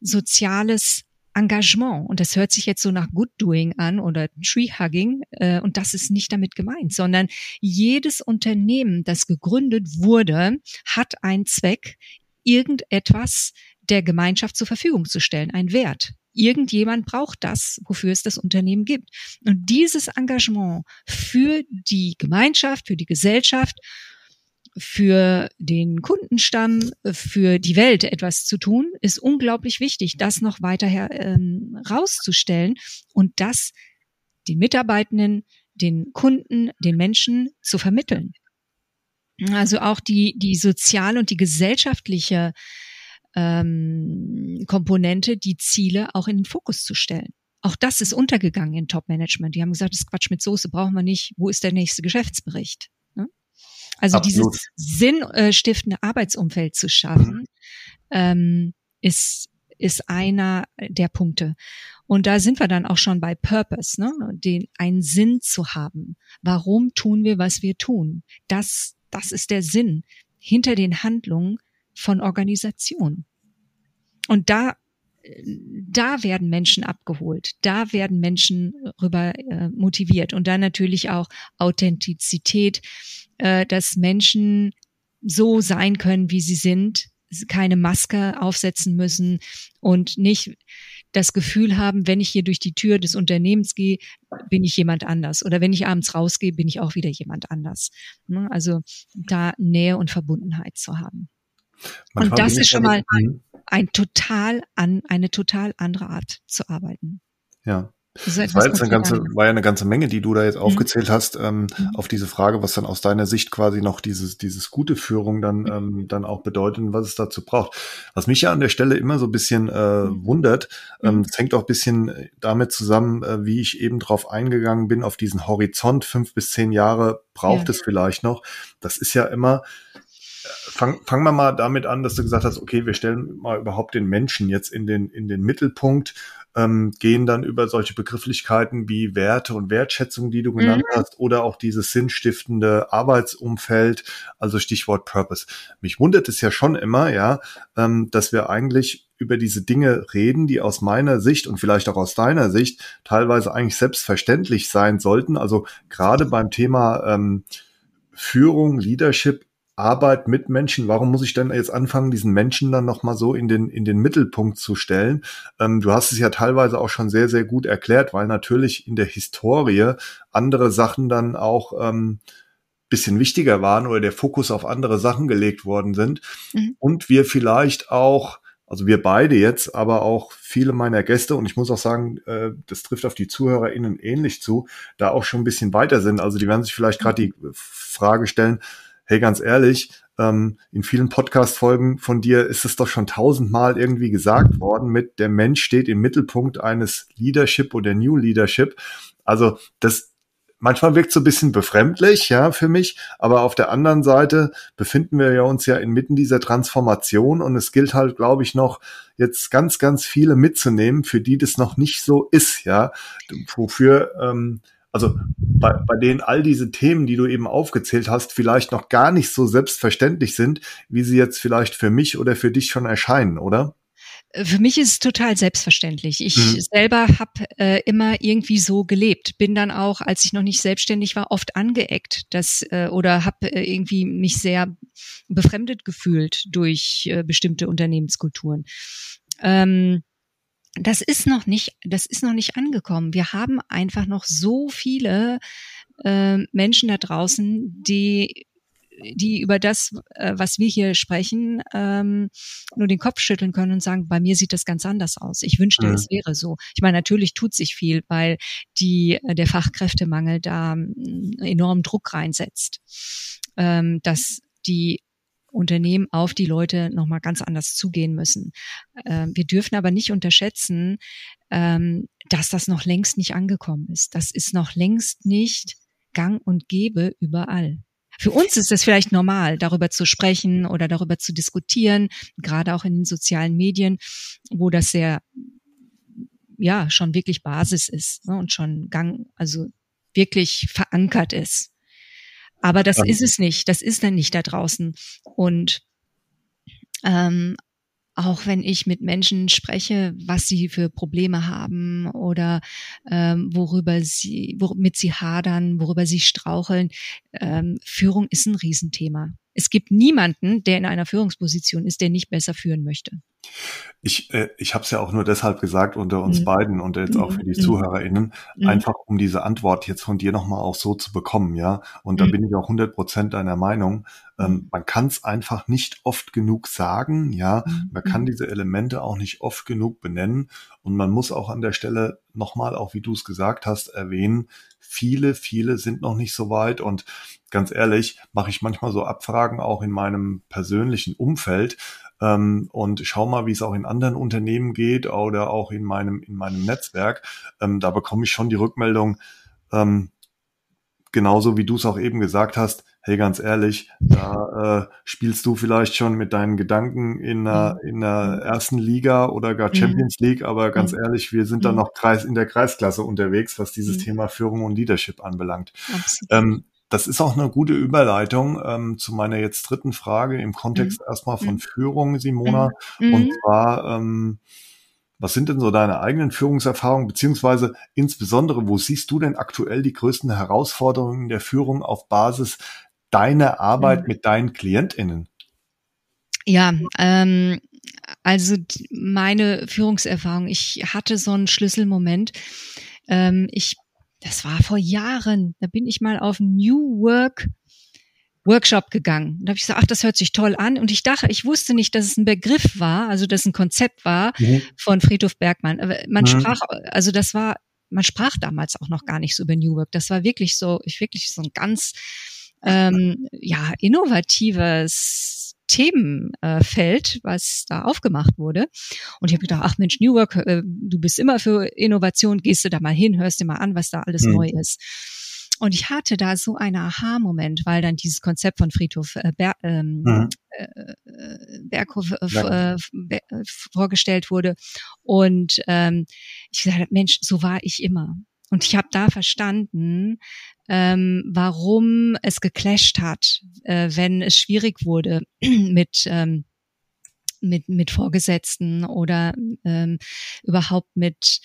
soziales Engagement. Und das hört sich jetzt so nach Good Doing an oder Tree Hugging. Äh, und das ist nicht damit gemeint, sondern jedes Unternehmen, das gegründet wurde, hat einen Zweck, irgendetwas der Gemeinschaft zur Verfügung zu stellen, ein Wert. Irgendjemand braucht das, wofür es das Unternehmen gibt. Und dieses Engagement für die Gemeinschaft, für die Gesellschaft für den Kundenstamm, für die Welt etwas zu tun, ist unglaublich wichtig, das noch weiter her, ähm, rauszustellen und das den Mitarbeitenden, den Kunden, den Menschen zu vermitteln. Also auch die, die soziale und die gesellschaftliche ähm, Komponente, die Ziele auch in den Fokus zu stellen. Auch das ist untergegangen in Top-Management. Die haben gesagt, das Quatsch mit Soße brauchen wir nicht. Wo ist der nächste Geschäftsbericht? Also Absolut. dieses sinnstiftende Arbeitsumfeld zu schaffen, mhm. ähm, ist ist einer der Punkte. Und da sind wir dann auch schon bei Purpose, ne? den einen Sinn zu haben. Warum tun wir, was wir tun? Das, das ist der Sinn hinter den Handlungen von Organisationen. Und da da werden Menschen abgeholt, da werden Menschen rüber äh, motiviert und dann natürlich auch Authentizität, äh, dass Menschen so sein können, wie sie sind, keine Maske aufsetzen müssen und nicht das Gefühl haben, wenn ich hier durch die Tür des Unternehmens gehe, bin ich jemand anders. Oder wenn ich abends rausgehe, bin ich auch wieder jemand anders. Ne? Also da Nähe und Verbundenheit zu haben. Manchmal und das ist schon mal mhm. ein total an, eine total andere Art zu arbeiten. Ja. Das, das war jetzt eine ganze, war ja eine ganze Menge, die du da jetzt mhm. aufgezählt hast, ähm, mhm. auf diese Frage, was dann aus deiner Sicht quasi noch dieses, dieses gute Führung dann, mhm. ähm, dann auch bedeutet und was es dazu braucht. Was mich ja an der Stelle immer so ein bisschen äh, mhm. wundert, ähm, das hängt auch ein bisschen damit zusammen, äh, wie ich eben drauf eingegangen bin, auf diesen Horizont, fünf bis zehn Jahre braucht ja. es vielleicht noch. Das ist ja immer, fang, fangen wir mal damit an, dass du gesagt hast, okay, wir stellen mal überhaupt den Menschen jetzt in den, in den Mittelpunkt, ähm, gehen dann über solche Begrifflichkeiten wie Werte und Wertschätzung, die du genannt mhm. hast, oder auch dieses sinnstiftende Arbeitsumfeld, also Stichwort Purpose. Mich wundert es ja schon immer, ja, ähm, dass wir eigentlich über diese Dinge reden, die aus meiner Sicht und vielleicht auch aus deiner Sicht teilweise eigentlich selbstverständlich sein sollten. Also gerade beim Thema ähm, Führung, Leadership Arbeit mit Menschen, warum muss ich denn jetzt anfangen, diesen Menschen dann nochmal so in den, in den Mittelpunkt zu stellen? Ähm, du hast es ja teilweise auch schon sehr, sehr gut erklärt, weil natürlich in der Historie andere Sachen dann auch ähm, bisschen wichtiger waren oder der Fokus auf andere Sachen gelegt worden sind mhm. und wir vielleicht auch also wir beide jetzt, aber auch viele meiner Gäste und ich muss auch sagen, äh, das trifft auf die ZuhörerInnen ähnlich zu, da auch schon ein bisschen weiter sind. Also die werden sich vielleicht gerade die Frage stellen, hey, ganz ehrlich, ähm, in vielen Podcast-Folgen von dir ist es doch schon tausendmal irgendwie gesagt worden mit der Mensch steht im Mittelpunkt eines Leadership oder New Leadership. Also das manchmal wirkt so ein bisschen befremdlich, ja, für mich. Aber auf der anderen Seite befinden wir ja uns ja inmitten dieser Transformation und es gilt halt, glaube ich, noch jetzt ganz, ganz viele mitzunehmen, für die das noch nicht so ist, ja, wofür ähm, also bei, bei denen all diese Themen, die du eben aufgezählt hast, vielleicht noch gar nicht so selbstverständlich sind, wie sie jetzt vielleicht für mich oder für dich schon erscheinen, oder? Für mich ist es total selbstverständlich. Ich mhm. selber habe äh, immer irgendwie so gelebt. Bin dann auch, als ich noch nicht selbstständig war, oft angeeckt, dass äh, oder habe äh, irgendwie mich sehr befremdet gefühlt durch äh, bestimmte Unternehmenskulturen. Ähm, das ist noch nicht, das ist noch nicht angekommen. Wir haben einfach noch so viele äh, Menschen da draußen, die die über das, äh, was wir hier sprechen, ähm, nur den Kopf schütteln können und sagen, bei mir sieht das ganz anders aus. Ich wünschte, mhm. es wäre so. Ich meine, natürlich tut sich viel, weil die, äh, der Fachkräftemangel da ähm, enormen Druck reinsetzt, ähm, dass die Unternehmen auf die Leute nochmal ganz anders zugehen müssen. Ähm, wir dürfen aber nicht unterschätzen, ähm, dass das noch längst nicht angekommen ist. Das ist noch längst nicht gang und gäbe überall. Für uns ist es vielleicht normal, darüber zu sprechen oder darüber zu diskutieren, gerade auch in den sozialen Medien, wo das sehr, ja, schon wirklich Basis ist ne, und schon gang, also wirklich verankert ist. Aber das ist es nicht. Das ist dann nicht da draußen. Und ähm, auch wenn ich mit Menschen spreche, was sie für Probleme haben oder ähm, worüber sie, womit sie hadern, worüber sie straucheln, ähm, Führung ist ein Riesenthema. Es gibt niemanden, der in einer Führungsposition ist, der nicht besser führen möchte. Ich, äh, ich habe es ja auch nur deshalb gesagt unter uns mhm. beiden und jetzt auch für die mhm. ZuhörerInnen, mhm. einfach um diese Antwort jetzt von dir nochmal auch so zu bekommen, ja. Und da mhm. bin ich auch 100 Prozent deiner Meinung. Ähm, mhm. man kann es einfach nicht oft genug sagen, ja. Mhm. Man kann diese Elemente auch nicht oft genug benennen und man muss auch an der Stelle nochmal, auch wie du es gesagt hast, erwähnen, viele, viele sind noch nicht so weit und ganz ehrlich, mache ich manchmal so Abfragen auch in meinem persönlichen Umfeld, ähm, und schau mal, wie es auch in anderen Unternehmen geht oder auch in meinem, in meinem Netzwerk. Ähm, da bekomme ich schon die Rückmeldung, ähm, genauso wie du es auch eben gesagt hast, hey, ganz ehrlich, da äh, spielst du vielleicht schon mit deinen Gedanken in der, mhm. in der ersten Liga oder gar mhm. Champions League, aber ganz mhm. ehrlich, wir sind dann noch Kreis, in der Kreisklasse unterwegs, was dieses Thema Führung und Leadership anbelangt. Ähm, das ist auch eine gute Überleitung ähm, zu meiner jetzt dritten Frage im Kontext mhm. erstmal von mhm. Führung, Simona. Mhm. Und zwar, ähm, was sind denn so deine eigenen Führungserfahrungen, beziehungsweise insbesondere, wo siehst du denn aktuell die größten Herausforderungen der Führung auf Basis deiner Arbeit mhm. mit deinen KlientInnen? Ja, ähm, also meine Führungserfahrung, ich hatte so einen Schlüsselmoment. Ähm, ich das war vor Jahren, da bin ich mal auf New Work Workshop gegangen. Da habe ich gesagt, ach, das hört sich toll an. Und ich dachte, ich wusste nicht, dass es ein Begriff war, also dass es ein Konzept war mhm. von Friedhof Bergmann. Aber man mhm. sprach, also das war, man sprach damals auch noch gar nicht so über New Work. Das war wirklich so, ich wirklich so ein ganz ähm, ja innovatives Themenfeld, was da aufgemacht wurde. Und ich habe gedacht, ach Mensch, New Work, äh, du bist immer für Innovation, gehst du da mal hin, hörst dir mal an, was da alles mhm. neu ist. Und ich hatte da so einen Aha-Moment, weil dann dieses Konzept von Friedhof äh, Ber ähm, mhm. äh, Berghof äh, äh, vorgestellt wurde. Und ähm, ich gesagt, Mensch, so war ich immer. Und ich habe da verstanden, ähm, warum es geclasht hat, äh, wenn es schwierig wurde mit ähm, mit mit Vorgesetzten oder ähm, überhaupt mit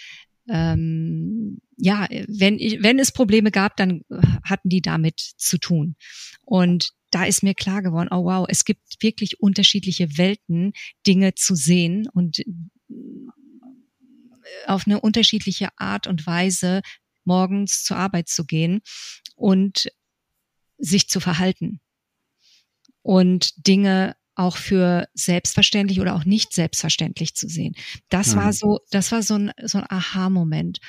ähm, ja, wenn wenn es Probleme gab, dann hatten die damit zu tun. Und da ist mir klar geworden, oh wow, es gibt wirklich unterschiedliche Welten, Dinge zu sehen und auf eine unterschiedliche Art und Weise morgens zur Arbeit zu gehen und sich zu verhalten und Dinge auch für selbstverständlich oder auch nicht selbstverständlich zu sehen. Das mhm. war so, das war so ein, so ein Aha-Moment.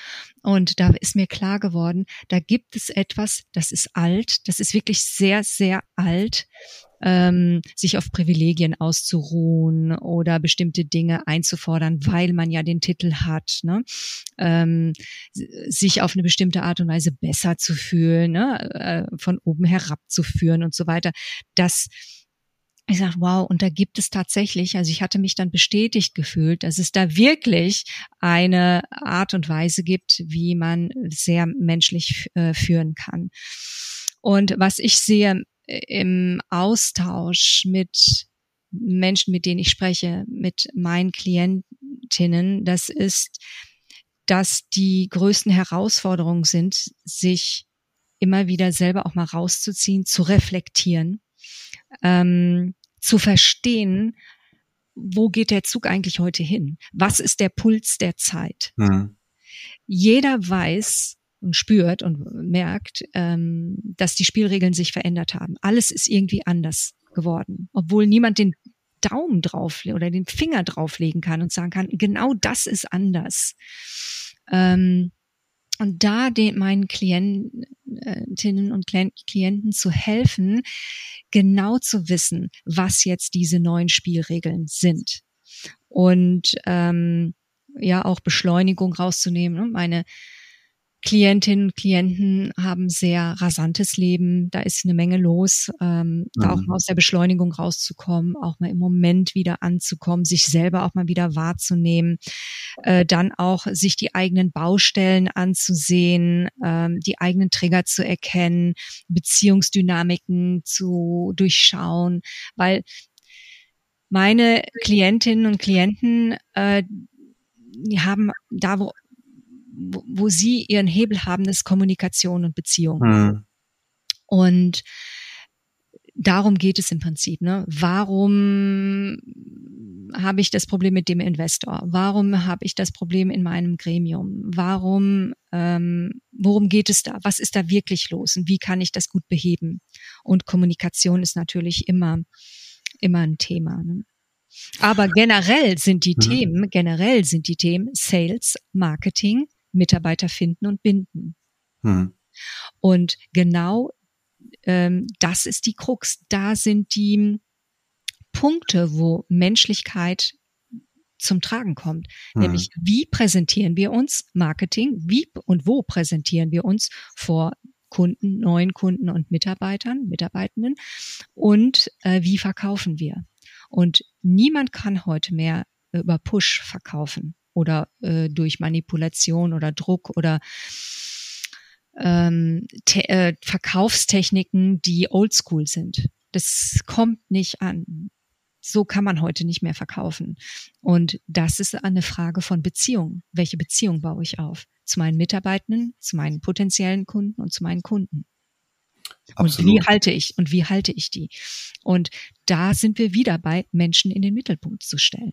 Und da ist mir klar geworden, da gibt es etwas, das ist alt, das ist wirklich sehr, sehr alt, ähm, sich auf Privilegien auszuruhen oder bestimmte Dinge einzufordern, weil man ja den Titel hat, ne? ähm, sich auf eine bestimmte Art und Weise besser zu fühlen, ne? äh, von oben herab zu führen und so weiter. Das ich sage, wow, und da gibt es tatsächlich, also ich hatte mich dann bestätigt gefühlt, dass es da wirklich eine Art und Weise gibt, wie man sehr menschlich äh, führen kann. Und was ich sehe im Austausch mit Menschen, mit denen ich spreche, mit meinen Klientinnen, das ist, dass die größten Herausforderungen sind, sich immer wieder selber auch mal rauszuziehen, zu reflektieren, ähm, zu verstehen, wo geht der Zug eigentlich heute hin? Was ist der Puls der Zeit? Mhm. Jeder weiß und spürt und merkt, ähm, dass die Spielregeln sich verändert haben. Alles ist irgendwie anders geworden, obwohl niemand den Daumen drauf oder den Finger drauflegen kann und sagen kann, genau das ist anders. Ähm, und da den, meinen Klientinnen und Klienten zu helfen, genau zu wissen, was jetzt diese neuen Spielregeln sind. Und ähm, ja auch Beschleunigung rauszunehmen. Ne? Meine Klientinnen und Klienten haben sehr rasantes Leben, da ist eine Menge los, ähm, mhm. da auch mhm. mal aus der Beschleunigung rauszukommen, auch mal im Moment wieder anzukommen, sich selber auch mal wieder wahrzunehmen, äh, dann auch sich die eigenen Baustellen anzusehen, ähm, die eigenen Trigger zu erkennen, Beziehungsdynamiken zu durchschauen, weil meine Klientinnen und Klienten, äh, die haben da, wo wo, sie ihren Hebel haben, ist Kommunikation und Beziehung. Mhm. Und darum geht es im Prinzip. Ne? Warum habe ich das Problem mit dem Investor? Warum habe ich das Problem in meinem Gremium? Warum, ähm, worum geht es da? Was ist da wirklich los? Und wie kann ich das gut beheben? Und Kommunikation ist natürlich immer, immer ein Thema. Ne? Aber generell sind die mhm. Themen, generell sind die Themen Sales, Marketing, Mitarbeiter finden und binden. Hm. Und genau ähm, das ist die Krux. Da sind die Punkte, wo Menschlichkeit zum Tragen kommt. Hm. Nämlich, wie präsentieren wir uns Marketing? Wie und wo präsentieren wir uns vor Kunden, neuen Kunden und Mitarbeitern, Mitarbeitenden? Und äh, wie verkaufen wir? Und niemand kann heute mehr über Push verkaufen oder äh, durch Manipulation oder Druck oder ähm, äh, Verkaufstechniken, die oldschool sind. Das kommt nicht an. So kann man heute nicht mehr verkaufen. Und das ist eine Frage von Beziehung. Welche Beziehung baue ich auf? Zu meinen Mitarbeitenden, zu meinen potenziellen Kunden und zu meinen Kunden. Absolut. Und wie halte ich und wie halte ich die? Und da sind wir wieder bei Menschen in den Mittelpunkt zu stellen.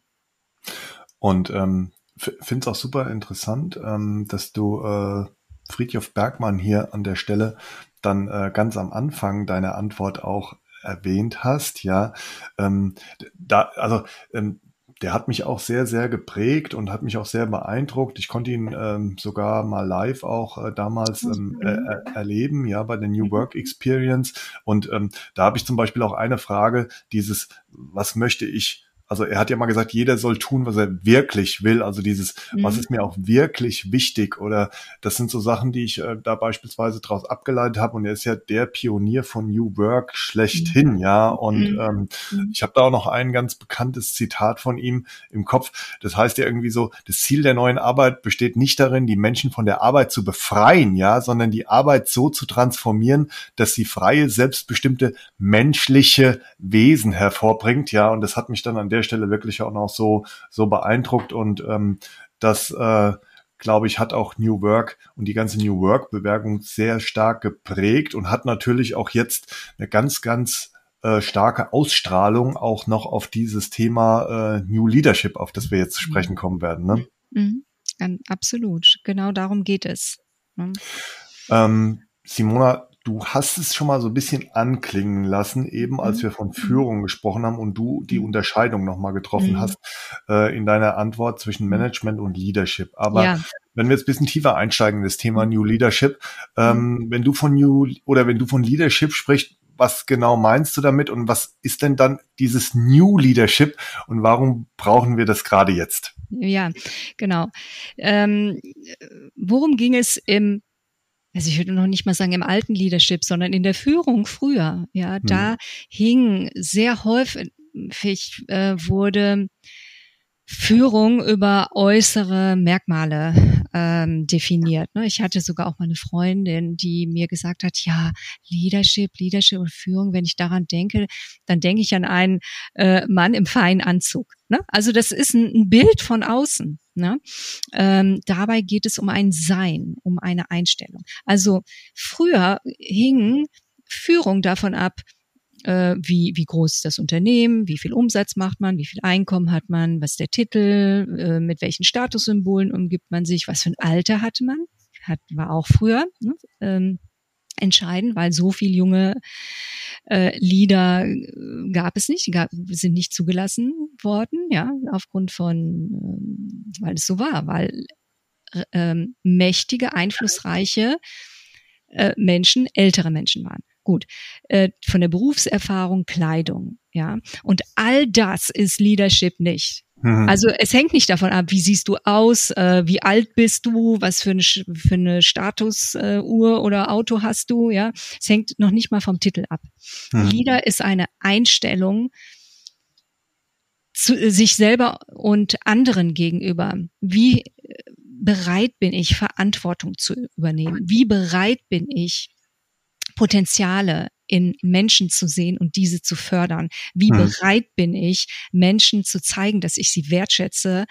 Und ähm, finde es auch super interessant, ähm, dass du äh, Friedhof Bergmann hier an der Stelle dann äh, ganz am Anfang deiner Antwort auch erwähnt hast, ja, ähm, da, also ähm, der hat mich auch sehr, sehr geprägt und hat mich auch sehr beeindruckt. Ich konnte ihn ähm, sogar mal live auch äh, damals ähm, äh, äh, erleben, ja, bei der New mhm. Work Experience. Und ähm, da habe ich zum Beispiel auch eine Frage, dieses, was möchte ich also er hat ja mal gesagt, jeder soll tun, was er wirklich will. Also dieses, mhm. was ist mir auch wirklich wichtig oder das sind so Sachen, die ich äh, da beispielsweise daraus abgeleitet habe. Und er ist ja der Pionier von New Work schlechthin, mhm. ja. Und mhm. ähm, mhm. ich habe da auch noch ein ganz bekanntes Zitat von ihm im Kopf. Das heißt ja irgendwie so, das Ziel der neuen Arbeit besteht nicht darin, die Menschen von der Arbeit zu befreien, ja, sondern die Arbeit so zu transformieren, dass sie freie, selbstbestimmte menschliche Wesen hervorbringt, ja. Und das hat mich dann an der der Stelle wirklich auch noch so, so beeindruckt und ähm, das, äh, glaube ich, hat auch New Work und die ganze New Work-Bewerbung sehr stark geprägt und hat natürlich auch jetzt eine ganz, ganz äh, starke Ausstrahlung auch noch auf dieses Thema äh, New Leadership, auf das wir jetzt zu sprechen kommen werden. Ne? Mhm. Absolut, genau darum geht es. Ne? Ähm, Simona, Du hast es schon mal so ein bisschen anklingen lassen, eben als mhm. wir von Führung gesprochen haben und du die mhm. Unterscheidung nochmal getroffen mhm. hast äh, in deiner Antwort zwischen mhm. Management und Leadership. Aber ja. wenn wir jetzt ein bisschen tiefer einsteigen in das Thema New Leadership, ähm, wenn du von New oder wenn du von Leadership sprichst, was genau meinst du damit und was ist denn dann dieses New Leadership und warum brauchen wir das gerade jetzt? Ja, genau. Ähm, worum ging es im also ich würde noch nicht mal sagen im alten Leadership, sondern in der Führung früher. Ja, da hm. hing sehr häufig äh, wurde Führung über äußere Merkmale ähm, definiert. Ne? Ich hatte sogar auch mal eine Freundin, die mir gesagt hat, ja, Leadership, Leadership und Führung, wenn ich daran denke, dann denke ich an einen äh, Mann im feinen Anzug. Ne? Also das ist ein, ein Bild von außen. Ne? Ähm, dabei geht es um ein Sein, um eine Einstellung. Also früher hing Führung davon ab, äh, wie, wie groß ist das Unternehmen, wie viel Umsatz macht man, wie viel Einkommen hat man, was ist der Titel, äh, mit welchen Statussymbolen umgibt man sich, was für ein Alter hat man, hat, war auch früher ne, ähm, entscheidend, weil so viel junge äh, Lieder äh, gab es nicht, gab, sind nicht zugelassen worden, ja, aufgrund von, ähm, weil es so war, weil ähm, mächtige, einflussreiche äh, Menschen ältere Menschen waren. Gut, äh, von der Berufserfahrung, Kleidung, ja. Und all das ist Leadership nicht. Mhm. Also es hängt nicht davon ab, wie siehst du aus, äh, wie alt bist du, was für eine, für eine Statusuhr äh, oder Auto hast du, ja. Es hängt noch nicht mal vom Titel ab. Mhm. Leader ist eine Einstellung zu sich selber und anderen gegenüber. Wie bereit bin ich, Verantwortung zu übernehmen? Wie bereit bin ich, Potenziale in Menschen zu sehen und diese zu fördern? Wie mhm. bereit bin ich, Menschen zu zeigen, dass ich sie wertschätze,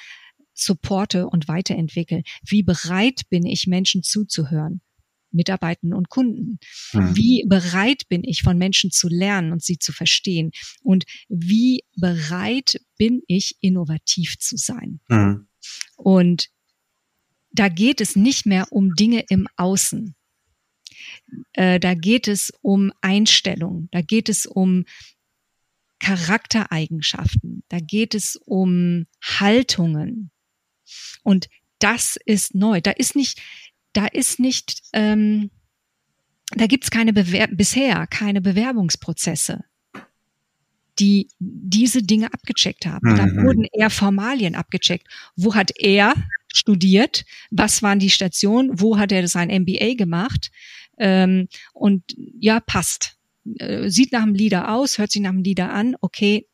supporte und weiterentwickle? Wie bereit bin ich, Menschen zuzuhören? Mitarbeitenden und Kunden. Mhm. Wie bereit bin ich, von Menschen zu lernen und sie zu verstehen? Und wie bereit bin ich, innovativ zu sein? Mhm. Und da geht es nicht mehr um Dinge im Außen. Äh, da geht es um Einstellung, da geht es um Charaktereigenschaften, da geht es um Haltungen. Und das ist neu. Da ist nicht, da ist nicht, ähm, da gibt's keine Bewer bisher keine Bewerbungsprozesse, die diese Dinge abgecheckt haben. Mhm. Da wurden eher Formalien abgecheckt. Wo hat er studiert? Was waren die Stationen? Wo hat er sein MBA gemacht? Ähm, und ja, passt. Äh, sieht nach einem Leader aus, hört sich nach einem Leader an, okay,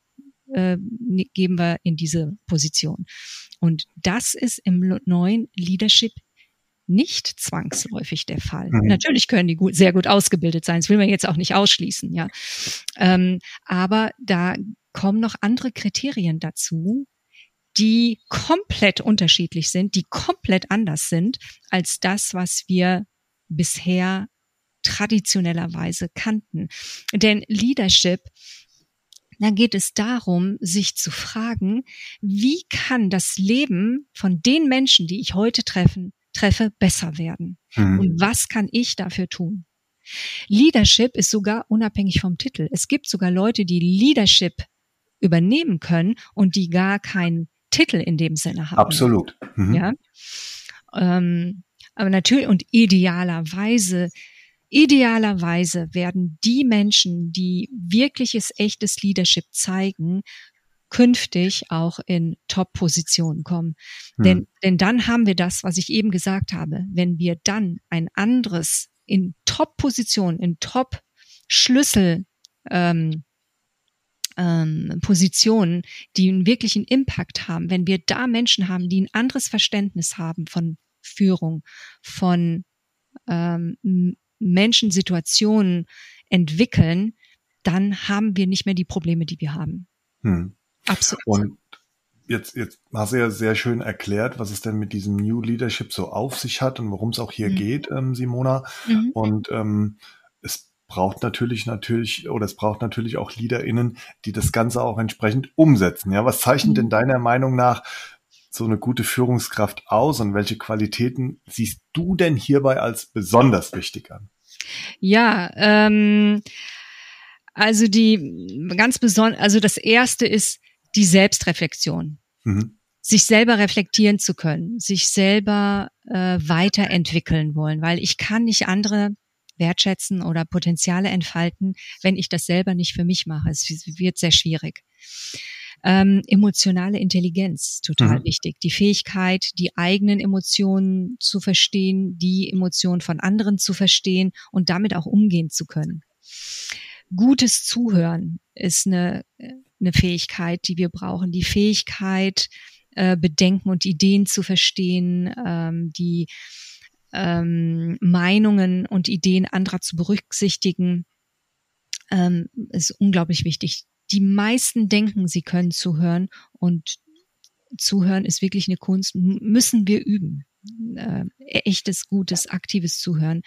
äh, ne, geben wir in diese Position. Und das ist im neuen Leadership nicht zwangsläufig der Fall. Mhm. Natürlich können die gut, sehr gut ausgebildet sein, das will man jetzt auch nicht ausschließen, ja. Ähm, aber da kommen noch andere Kriterien dazu, die komplett unterschiedlich sind, die komplett anders sind als das, was wir bisher traditionellerweise kannten. Denn Leadership, da geht es darum, sich zu fragen, wie kann das Leben von den Menschen, die ich heute treffen, treffe, besser werden? Mhm. Und was kann ich dafür tun? Leadership ist sogar unabhängig vom Titel. Es gibt sogar Leute, die Leadership übernehmen können und die gar keinen Titel in dem Sinne haben. Absolut. Mhm. Ja. Ähm, aber natürlich und idealerweise, idealerweise werden die Menschen, die wirkliches, echtes Leadership zeigen, künftig auch in Top-Positionen kommen. Mhm. Denn, denn dann haben wir das, was ich eben gesagt habe. Wenn wir dann ein anderes in Top-Positionen, in Top-Schlüssel ähm, ähm, Positionen, die einen wirklichen Impact haben, wenn wir da Menschen haben, die ein anderes Verständnis haben von Führung, von ähm, Menschen, Situationen entwickeln, dann haben wir nicht mehr die Probleme, die wir haben. Hm. Absolut. Und jetzt, jetzt hast du ja sehr schön erklärt, was es denn mit diesem New Leadership so auf sich hat und worum es auch hier mhm. geht, ähm, Simona. Mhm. Und ähm, es braucht natürlich natürlich oder es braucht natürlich auch LeaderInnen, die das Ganze auch entsprechend umsetzen. Ja, was zeichnet denn mhm. deiner Meinung nach so eine gute Führungskraft aus und welche Qualitäten siehst du denn hierbei als besonders wichtig an? Ja, ähm, also die ganz besonders, also das erste ist die Selbstreflexion. Mhm. Sich selber reflektieren zu können, sich selber äh, weiterentwickeln wollen, weil ich kann nicht andere wertschätzen oder Potenziale entfalten, wenn ich das selber nicht für mich mache. Es wird sehr schwierig. Ähm, emotionale Intelligenz, total mhm. wichtig. Die Fähigkeit, die eigenen Emotionen zu verstehen, die Emotionen von anderen zu verstehen und damit auch umgehen zu können. Gutes Zuhören ist eine, eine Fähigkeit, die wir brauchen. Die Fähigkeit, äh, Bedenken und Ideen zu verstehen, ähm, die ähm, Meinungen und Ideen anderer zu berücksichtigen, ähm, ist unglaublich wichtig. Die meisten denken, sie können zuhören und zuhören ist wirklich eine Kunst, müssen wir üben. äh, echtes, gutes, aktives Zuhören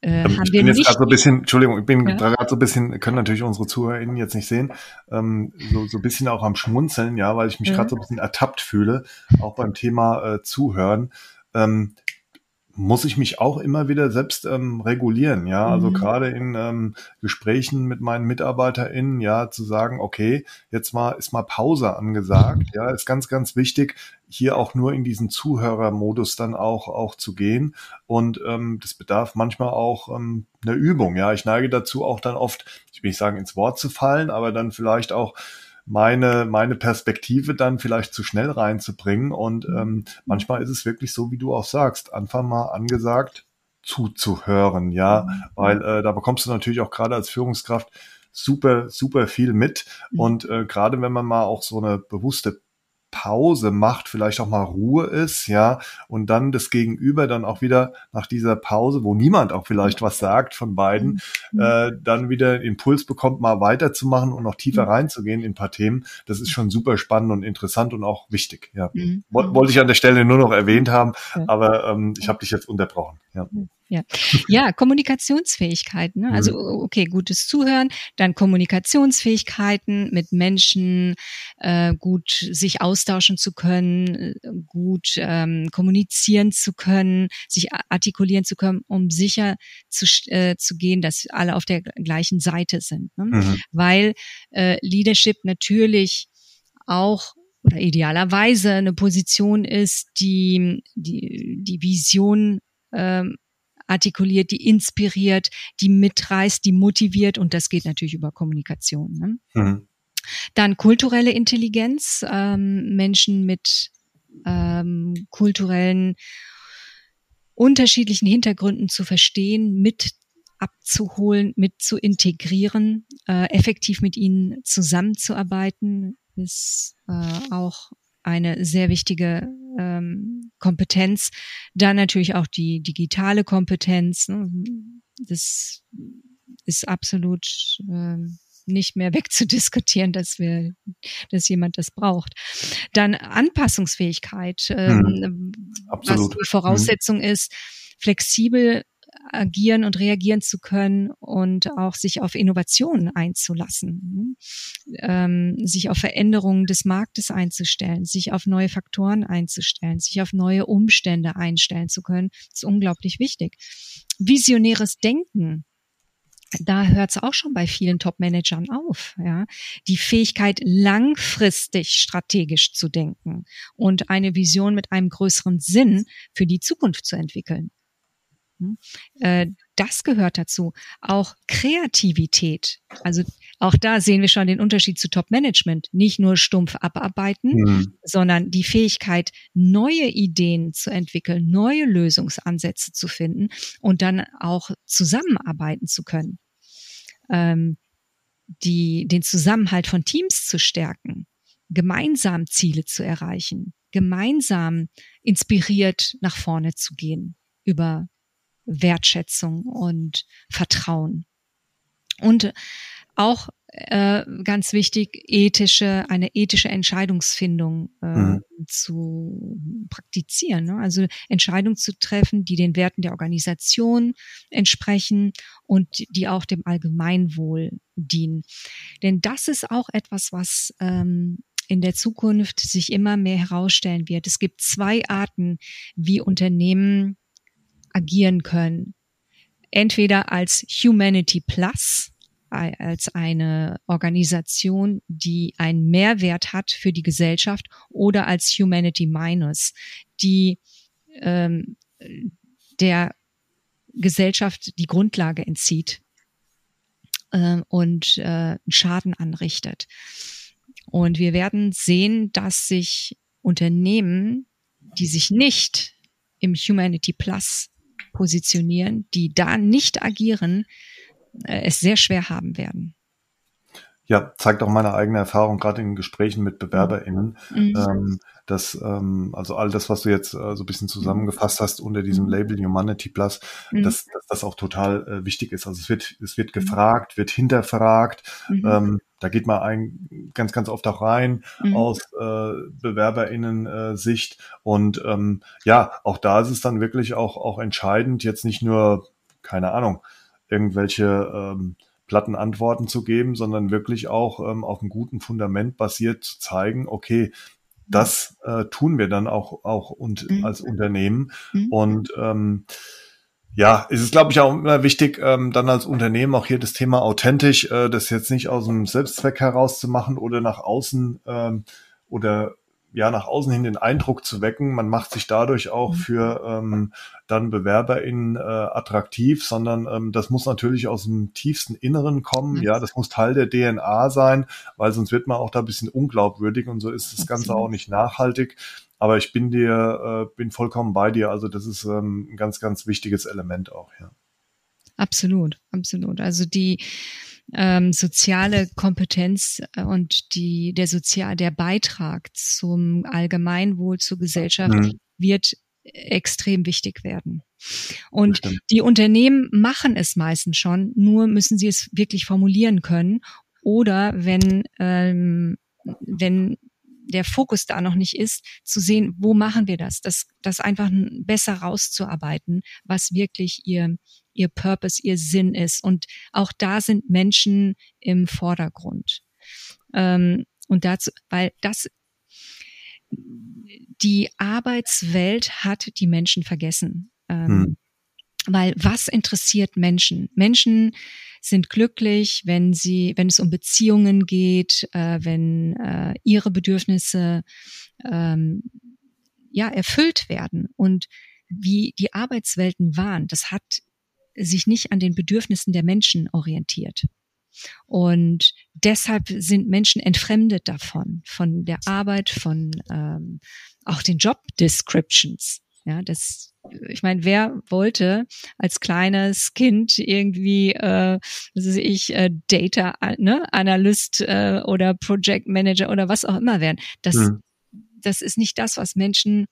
äh, ähm, haben ich wir bin jetzt gerade so ein bisschen, Entschuldigung, ich bin ja? gerade so ein bisschen, können natürlich unsere ZuhörerInnen jetzt nicht sehen, ähm, so, so ein bisschen auch am Schmunzeln, ja, weil ich mich mhm. gerade so ein bisschen ertappt fühle, auch beim Thema äh, Zuhören. Ähm, muss ich mich auch immer wieder selbst ähm, regulieren, ja. Also mhm. gerade in ähm, Gesprächen mit meinen MitarbeiterInnen, ja, zu sagen, okay, jetzt mal ist mal Pause angesagt, ja, ist ganz, ganz wichtig, hier auch nur in diesen Zuhörermodus dann auch auch zu gehen. Und ähm, das bedarf manchmal auch ähm, einer Übung, ja. Ich neige dazu auch dann oft, ich will nicht sagen, ins Wort zu fallen, aber dann vielleicht auch meine, meine Perspektive dann vielleicht zu schnell reinzubringen. Und mhm. ähm, manchmal ist es wirklich so, wie du auch sagst, einfach mal angesagt zuzuhören, ja, mhm. weil äh, da bekommst du natürlich auch gerade als Führungskraft super, super viel mit. Mhm. Und äh, gerade wenn man mal auch so eine bewusste Pause macht, vielleicht auch mal Ruhe ist, ja, und dann das Gegenüber dann auch wieder nach dieser Pause, wo niemand auch vielleicht was sagt von beiden, mhm. äh, dann wieder Impuls bekommt, mal weiterzumachen und noch tiefer mhm. reinzugehen in ein paar Themen. Das ist schon super spannend und interessant und auch wichtig. Ja, mhm. wollte ich an der Stelle nur noch erwähnt haben, aber ähm, ich habe dich jetzt unterbrochen. Ja. Ja, ja Kommunikationsfähigkeiten. Ne? Also mhm. okay, gutes Zuhören, dann Kommunikationsfähigkeiten mit Menschen, äh, gut sich austauschen zu können, äh, gut ähm, kommunizieren zu können, sich artikulieren zu können, um sicher zu, äh, zu gehen, dass alle auf der gleichen Seite sind. Ne? Mhm. Weil äh, Leadership natürlich auch oder idealerweise eine Position ist, die die, die Vision ähm, artikuliert, die inspiriert, die mitreißt, die motiviert und das geht natürlich über Kommunikation. Ne? Mhm. Dann kulturelle Intelligenz, ähm, Menschen mit ähm, kulturellen unterschiedlichen Hintergründen zu verstehen, mit abzuholen, mit zu integrieren, äh, effektiv mit ihnen zusammenzuarbeiten, ist äh, auch eine sehr wichtige ähm, Kompetenz. Dann natürlich auch die digitale Kompetenz. Ne? Das ist absolut ähm, nicht mehr wegzudiskutieren, dass wir, dass jemand das braucht. Dann Anpassungsfähigkeit, ähm, hm. was die Voraussetzung hm. ist, flexibel agieren und reagieren zu können und auch sich auf Innovationen einzulassen, ähm, sich auf Veränderungen des Marktes einzustellen, sich auf neue Faktoren einzustellen, sich auf neue Umstände einstellen zu können, ist unglaublich wichtig. Visionäres Denken, da hört es auch schon bei vielen Top-Managern auf. Ja? Die Fähigkeit, langfristig strategisch zu denken und eine Vision mit einem größeren Sinn für die Zukunft zu entwickeln. Äh, das gehört dazu. Auch Kreativität. Also auch da sehen wir schon den Unterschied zu Top-Management. Nicht nur stumpf abarbeiten, mhm. sondern die Fähigkeit, neue Ideen zu entwickeln, neue Lösungsansätze zu finden und dann auch zusammenarbeiten zu können. Ähm, die, den Zusammenhalt von Teams zu stärken, gemeinsam Ziele zu erreichen, gemeinsam inspiriert nach vorne zu gehen über Wertschätzung und Vertrauen. Und auch äh, ganz wichtig, ethische, eine ethische Entscheidungsfindung äh, mhm. zu praktizieren. Ne? Also Entscheidungen zu treffen, die den Werten der Organisation entsprechen und die auch dem Allgemeinwohl dienen. Denn das ist auch etwas, was ähm, in der Zukunft sich immer mehr herausstellen wird. Es gibt zwei Arten, wie Unternehmen agieren können. Entweder als Humanity Plus, als eine Organisation, die einen Mehrwert hat für die Gesellschaft, oder als Humanity Minus, die ähm, der Gesellschaft die Grundlage entzieht äh, und äh, Schaden anrichtet. Und wir werden sehen, dass sich Unternehmen, die sich nicht im Humanity Plus positionieren, die da nicht agieren, äh, es sehr schwer haben werden. Ja, zeigt auch meine eigene Erfahrung, gerade in Gesprächen mit BewerberInnen, mhm. ähm, dass ähm, also all das, was du jetzt äh, so ein bisschen zusammengefasst hast unter diesem mhm. Label Humanity Plus, mhm. dass, dass das auch total äh, wichtig ist. Also es wird, es wird mhm. gefragt, wird hinterfragt, mhm. ähm, da geht man ein, ganz, ganz oft auch rein mhm. aus äh, BewerberInnen-Sicht. Äh, und ähm, ja, auch da ist es dann wirklich auch, auch entscheidend, jetzt nicht nur, keine Ahnung, irgendwelche ähm, platten Antworten zu geben, sondern wirklich auch ähm, auf einem guten Fundament basiert zu zeigen, okay, das äh, tun wir dann auch, auch und mhm. als Unternehmen. Mhm. Und ähm, ja, es ist, glaube ich, auch immer wichtig, ähm, dann als Unternehmen auch hier das Thema authentisch, äh, das jetzt nicht aus dem Selbstzweck herauszumachen oder nach außen ähm, oder ja nach außen hin den Eindruck zu wecken, man macht sich dadurch auch mhm. für ähm, dann BewerberInnen äh, attraktiv, sondern ähm, das muss natürlich aus dem tiefsten Inneren kommen. Ja, das muss Teil der DNA sein, weil sonst wird man auch da ein bisschen unglaubwürdig und so ist das Ganze auch nicht nachhaltig. Aber ich bin dir, äh, bin vollkommen bei dir. Also das ist ähm, ein ganz, ganz wichtiges Element auch, ja. Absolut, absolut. Also die ähm, soziale Kompetenz äh, und die, der Sozial, der Beitrag zum Allgemeinwohl, zur Gesellschaft mhm. wird extrem wichtig werden. Und die Unternehmen machen es meistens schon, nur müssen sie es wirklich formulieren können. Oder wenn, ähm, wenn der Fokus da noch nicht ist, zu sehen, wo machen wir das, das, das einfach besser rauszuarbeiten, was wirklich ihr, ihr Purpose, ihr Sinn ist. Und auch da sind Menschen im Vordergrund. Ähm, und dazu, weil das, die Arbeitswelt hat die Menschen vergessen. Ähm, hm. Weil was interessiert Menschen? Menschen sind glücklich, wenn sie, wenn es um Beziehungen geht, äh, wenn äh, ihre Bedürfnisse ähm, ja erfüllt werden und wie die Arbeitswelten waren. Das hat sich nicht an den Bedürfnissen der Menschen orientiert. Und deshalb sind Menschen entfremdet davon, von der Arbeit, von ähm, auch den Job Descriptions. Ja, das, ich meine, wer wollte als kleines Kind irgendwie, äh, was weiß ich, äh, Data ne, Analyst äh, oder Project Manager oder was auch immer werden? Das, mhm. das ist nicht das, was Menschen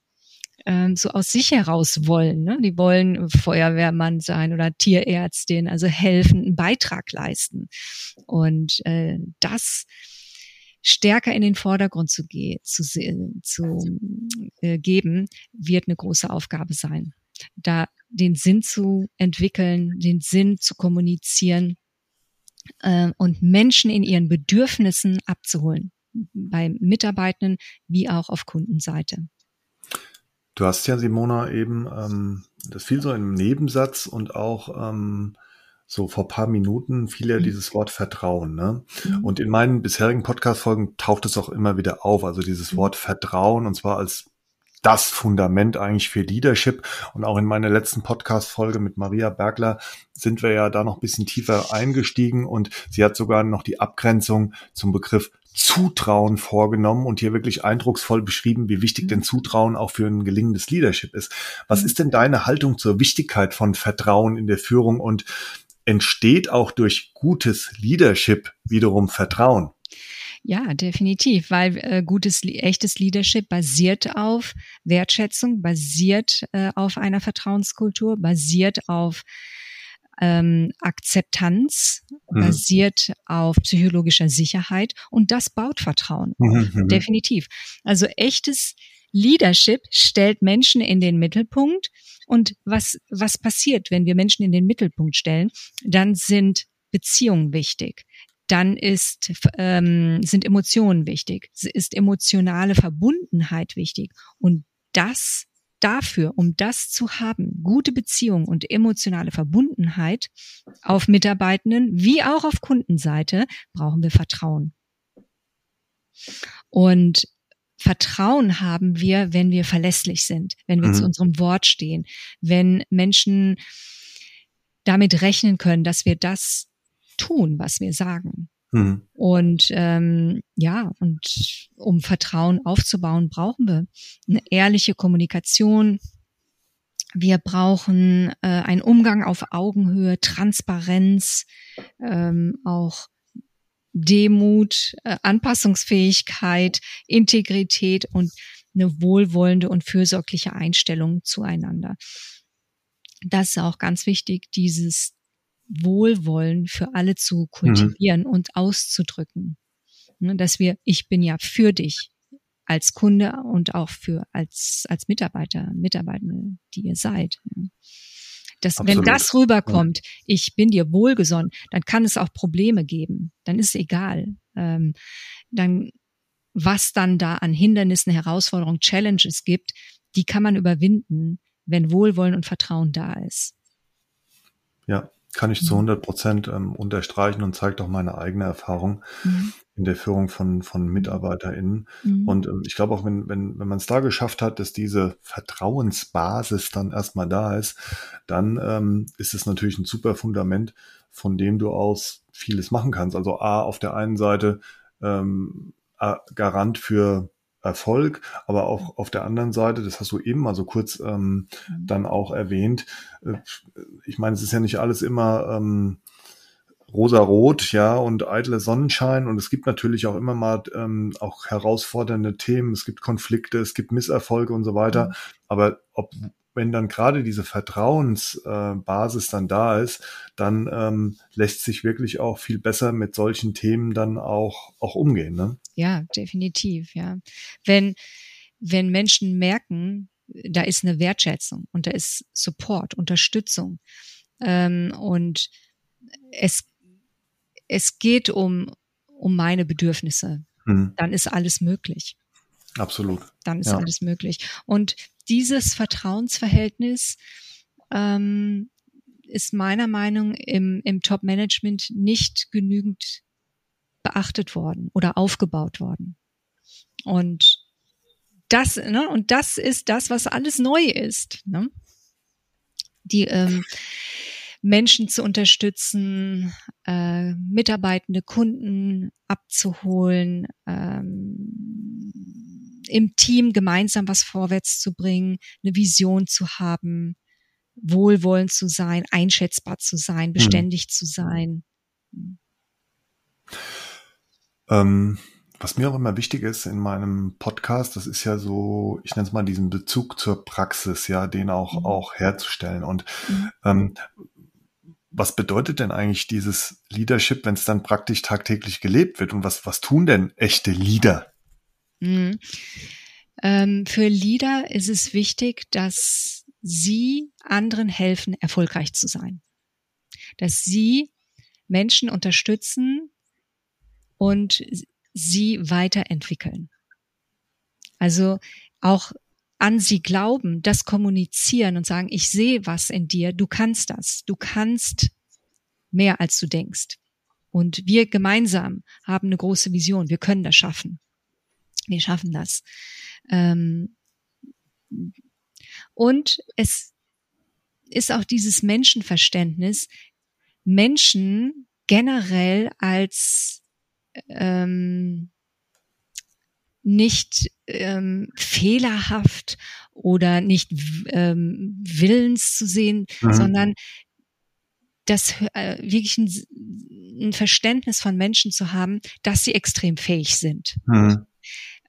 ähm, so aus sich heraus wollen. Ne? Die wollen Feuerwehrmann sein oder Tierärztin, also helfen, einen Beitrag leisten. Und äh, das stärker in den Vordergrund zu, zu, zu äh, geben, wird eine große Aufgabe sein. Da den Sinn zu entwickeln, den Sinn zu kommunizieren äh, und Menschen in ihren Bedürfnissen abzuholen, bei Mitarbeitenden wie auch auf Kundenseite. Du hast ja, Simona, eben ähm, das fiel so im Nebensatz und auch ähm, so vor paar Minuten fiel ja mhm. dieses Wort Vertrauen. Ne? Mhm. Und in meinen bisherigen Podcast-Folgen taucht es auch immer wieder auf, also dieses mhm. Wort Vertrauen und zwar als das Fundament eigentlich für Leadership. Und auch in meiner letzten Podcast-Folge mit Maria Bergler sind wir ja da noch ein bisschen tiefer eingestiegen und sie hat sogar noch die Abgrenzung zum Begriff Zutrauen vorgenommen und hier wirklich eindrucksvoll beschrieben, wie wichtig denn mhm. Zutrauen auch für ein gelingendes Leadership ist. Was mhm. ist denn deine Haltung zur Wichtigkeit von Vertrauen in der Führung und entsteht auch durch gutes Leadership wiederum Vertrauen? Ja, definitiv, weil äh, gutes, echtes Leadership basiert auf Wertschätzung, basiert äh, auf einer Vertrauenskultur, basiert auf ähm, Akzeptanz mhm. basiert auf psychologischer Sicherheit und das baut Vertrauen. Mhm, mhm. Definitiv. Also echtes Leadership stellt Menschen in den Mittelpunkt. Und was, was passiert, wenn wir Menschen in den Mittelpunkt stellen? Dann sind Beziehungen wichtig. Dann ist, ähm, sind Emotionen wichtig. Ist emotionale Verbundenheit wichtig. Und das dafür, um das zu haben, gute Beziehung und emotionale Verbundenheit auf Mitarbeitenden wie auch auf Kundenseite, brauchen wir Vertrauen. Und Vertrauen haben wir, wenn wir verlässlich sind, wenn wir mhm. zu unserem Wort stehen, wenn Menschen damit rechnen können, dass wir das tun, was wir sagen. Mhm. Und ähm, ja, und um Vertrauen aufzubauen, brauchen wir eine ehrliche Kommunikation. Wir brauchen äh, einen Umgang auf Augenhöhe, Transparenz, ähm, auch Demut, äh, Anpassungsfähigkeit, Integrität und eine wohlwollende und fürsorgliche Einstellung zueinander. Das ist auch ganz wichtig, dieses Wohlwollen für alle zu kultivieren mhm. und auszudrücken. Ne, dass wir, ich bin ja für dich als Kunde und auch für als, als Mitarbeiter, Mitarbeitende, die ihr seid. Das, wenn das rüberkommt, ja. ich bin dir wohlgesonnen, dann kann es auch Probleme geben. Dann ist es egal. Ähm, dann, was dann da an Hindernissen, Herausforderungen, Challenges gibt, die kann man überwinden, wenn Wohlwollen und Vertrauen da ist. Ja, kann ich zu 100 mhm. Prozent ähm, unterstreichen und zeigt auch meine eigene Erfahrung mhm. in der Führung von, von MitarbeiterInnen. Mhm. Und ähm, ich glaube auch, wenn, wenn, wenn man es da geschafft hat, dass diese Vertrauensbasis dann erstmal da ist, dann ähm, ist es natürlich ein super Fundament, von dem du aus vieles machen kannst. Also A, auf der einen Seite ähm, Garant für Erfolg, aber auch auf der anderen Seite, das hast du eben mal so kurz ähm, mhm. dann auch erwähnt, äh, ich meine, es ist ja nicht alles immer ähm, rosa-rot, ja, und eitle Sonnenschein und es gibt natürlich auch immer mal ähm, auch herausfordernde Themen, es gibt Konflikte, es gibt Misserfolge und so weiter, mhm. aber ob wenn dann gerade diese Vertrauensbasis äh, dann da ist, dann ähm, lässt sich wirklich auch viel besser mit solchen Themen dann auch, auch umgehen. Ne? Ja, definitiv, ja. Wenn, wenn Menschen merken, da ist eine Wertschätzung und da ist Support, Unterstützung ähm, und es, es geht um, um meine Bedürfnisse, mhm. dann ist alles möglich. Absolut. Dann ist ja. alles möglich. Und dieses Vertrauensverhältnis ähm, ist meiner Meinung im, im Top-Management nicht genügend beachtet worden oder aufgebaut worden. Und das, ne, und das ist das, was alles neu ist. Ne? Die ähm, Menschen zu unterstützen, äh, mitarbeitende Kunden abzuholen, ähm, im Team gemeinsam was vorwärts zu bringen, eine Vision zu haben, wohlwollend zu sein, einschätzbar zu sein, hm. beständig hm. zu sein. Ähm, was mir auch immer wichtig ist in meinem Podcast, das ist ja so, ich nenne es mal diesen Bezug zur Praxis, ja, den auch, mhm. auch herzustellen. Und mhm. ähm, was bedeutet denn eigentlich dieses Leadership, wenn es dann praktisch tagtäglich gelebt wird? Und was, was tun denn echte Leader? Mhm. Ähm, für Leader ist es wichtig, dass sie anderen helfen, erfolgreich zu sein. Dass sie Menschen unterstützen und sie weiterentwickeln. Also auch an sie glauben, das kommunizieren und sagen, ich sehe was in dir, du kannst das, du kannst mehr als du denkst. Und wir gemeinsam haben eine große Vision, wir können das schaffen. Wir schaffen das. Ähm und es ist auch dieses Menschenverständnis, Menschen generell als ähm, nicht ähm, fehlerhaft oder nicht ähm, willens zu sehen, mhm. sondern das äh, wirklich ein, ein, Verständnis von Menschen zu haben, dass sie extrem fähig sind, mhm.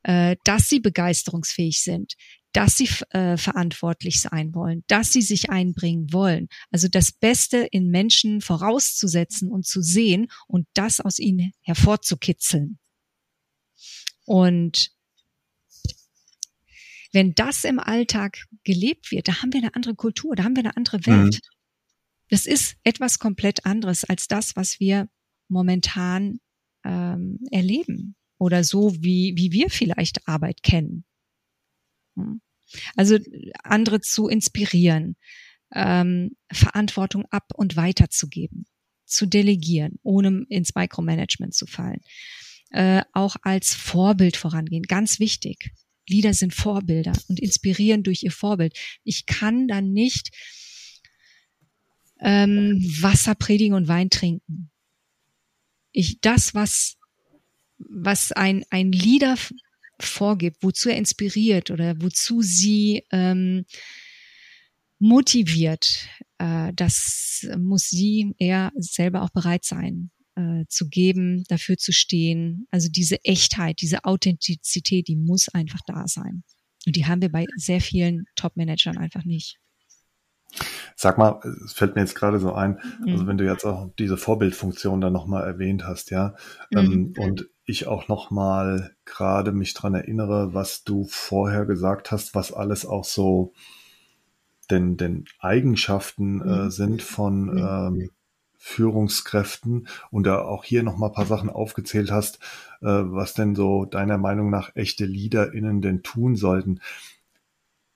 Äh, dass sie begeisterungsfähig sind, dass sie äh, verantwortlich sein wollen, dass sie sich einbringen wollen. Also das Beste in Menschen vorauszusetzen und zu sehen und das aus ihnen hervorzukitzeln. Und wenn das im Alltag gelebt wird, da haben wir eine andere Kultur, da haben wir eine andere Welt. Mhm. Das ist etwas komplett anderes als das, was wir momentan ähm, erleben oder so, wie, wie wir vielleicht Arbeit kennen. Hm. Also andere zu inspirieren, ähm, Verantwortung ab und weiterzugeben, zu delegieren, ohne ins Micromanagement zu fallen äh, auch als Vorbild vorangehen. Ganz wichtig. Lieder sind Vorbilder und inspirieren durch ihr Vorbild. Ich kann dann nicht ähm, Wasser predigen und Wein trinken. Ich, das, was, was ein, ein Lieder vorgibt, wozu er inspiriert oder wozu sie ähm, motiviert, äh, das muss sie eher selber auch bereit sein, äh, zu geben, dafür zu stehen. Also diese Echtheit, diese Authentizität, die muss einfach da sein. Und die haben wir bei sehr vielen Top-Managern einfach nicht. Sag mal, es fällt mir jetzt gerade so ein, mhm. also wenn du jetzt auch diese Vorbildfunktion dann nochmal erwähnt hast, ja, mhm. ähm, und ich auch nochmal gerade mich dran erinnere, was du vorher gesagt hast, was alles auch so denn, denn Eigenschaften äh, mhm. sind von mhm. ähm, Führungskräften und da auch hier noch mal ein paar Sachen aufgezählt hast, äh, was denn so deiner Meinung nach echte LeaderInnen denn tun sollten.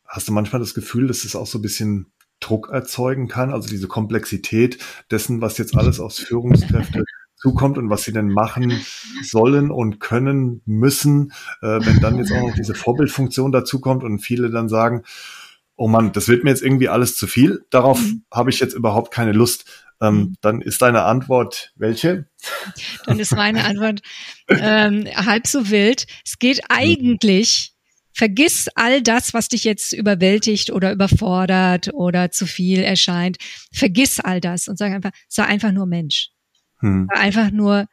Hast du manchmal das Gefühl, dass es auch so ein bisschen Druck erzeugen kann, also diese Komplexität dessen, was jetzt alles aus Führungskräfte zukommt und was sie denn machen sollen und können müssen, äh, wenn dann jetzt auch noch diese Vorbildfunktion dazukommt und viele dann sagen, oh Mann, das wird mir jetzt irgendwie alles zu viel, darauf mhm. habe ich jetzt überhaupt keine Lust. Ähm, mhm. dann ist deine Antwort welche? Dann ist meine Antwort ähm, halb so wild. Es geht mhm. eigentlich, vergiss all das, was dich jetzt überwältigt oder überfordert oder zu viel erscheint. Vergiss all das und sag einfach, sei einfach nur Mensch. Hm. Sei einfach nur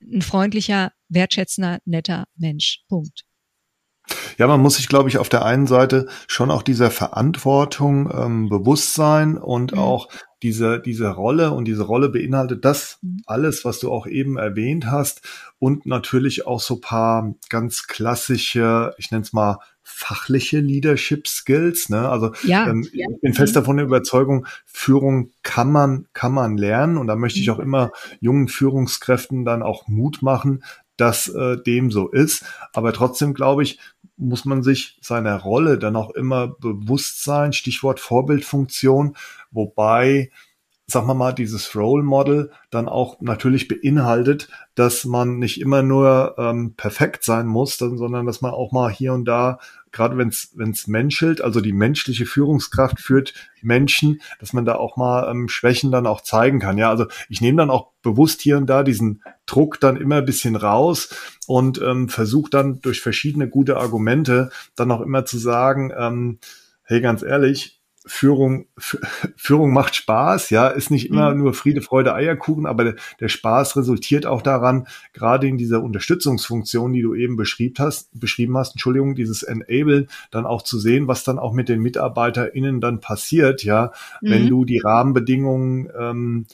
ein freundlicher, wertschätzender, netter Mensch. Punkt. Ja, man muss sich, glaube ich, auf der einen Seite schon auch dieser Verantwortung ähm, bewusst sein und mhm. auch diese, diese Rolle und diese Rolle beinhaltet das mhm. alles, was du auch eben erwähnt hast und natürlich auch so paar ganz klassische, ich nenne es mal fachliche Leadership Skills. Ne? Also ja, ähm, ja. ich bin fest mhm. davon der Überzeugung, Führung kann man, kann man lernen und da möchte ich mhm. auch immer jungen Führungskräften dann auch Mut machen, dass äh, dem so ist. Aber trotzdem glaube ich, muss man sich seiner Rolle dann auch immer bewusst sein. Stichwort Vorbildfunktion, wobei sagen wir mal, dieses Role Model dann auch natürlich beinhaltet, dass man nicht immer nur ähm, perfekt sein muss, dann, sondern dass man auch mal hier und da, gerade wenn es menschelt, also die menschliche Führungskraft führt Menschen, dass man da auch mal ähm, Schwächen dann auch zeigen kann. Ja, also ich nehme dann auch bewusst hier und da diesen Druck dann immer ein bisschen raus und ähm, versuche dann durch verschiedene gute Argumente dann auch immer zu sagen, ähm, hey, ganz ehrlich, Führung, Führung macht Spaß, ja, ist nicht immer mhm. nur Friede, Freude, Eierkuchen, aber der, der, Spaß resultiert auch daran, gerade in dieser Unterstützungsfunktion, die du eben beschrieben hast, beschrieben hast, Entschuldigung, dieses Enablen, dann auch zu sehen, was dann auch mit den MitarbeiterInnen dann passiert, ja, mhm. wenn du die Rahmenbedingungen ähm,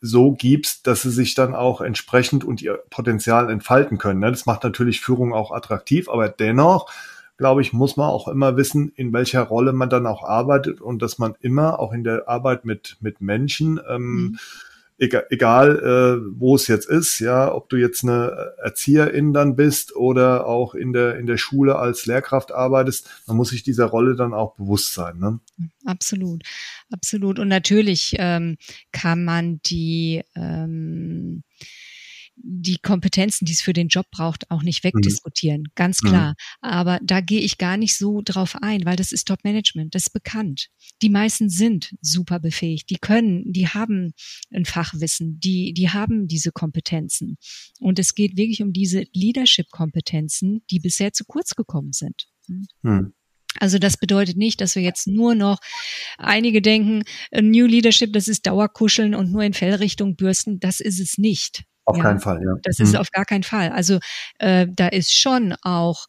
so gibst, dass sie sich dann auch entsprechend und ihr Potenzial entfalten können. Ne? Das macht natürlich Führung auch attraktiv, aber dennoch glaube ich, muss man auch immer wissen, in welcher Rolle man dann auch arbeitet und dass man immer auch in der Arbeit mit, mit Menschen, ähm, mhm. egal, egal äh, wo es jetzt ist, ja, ob du jetzt eine Erzieherin dann bist oder auch in der, in der Schule als Lehrkraft arbeitest, man muss sich dieser Rolle dann auch bewusst sein. Ne? Absolut, absolut. Und natürlich ähm, kann man die ähm, die Kompetenzen, die es für den Job braucht, auch nicht mhm. wegdiskutieren. Mhm. Ganz klar. Mhm. Aber da gehe ich gar nicht so drauf ein, weil das ist Top-Management, das ist bekannt. Die meisten sind super befähigt, die können, die haben ein Fachwissen, die, die haben diese Kompetenzen. Und es geht wirklich um diese Leadership-Kompetenzen, die bisher zu kurz gekommen sind. Mhm. Also das bedeutet nicht, dass wir jetzt nur noch, einige denken, New Leadership, das ist Dauerkuscheln und nur in Fellrichtung bürsten. Das ist es nicht. Auf ja, keinen Fall, ja. Das ist mhm. auf gar keinen Fall. Also äh, da ist schon auch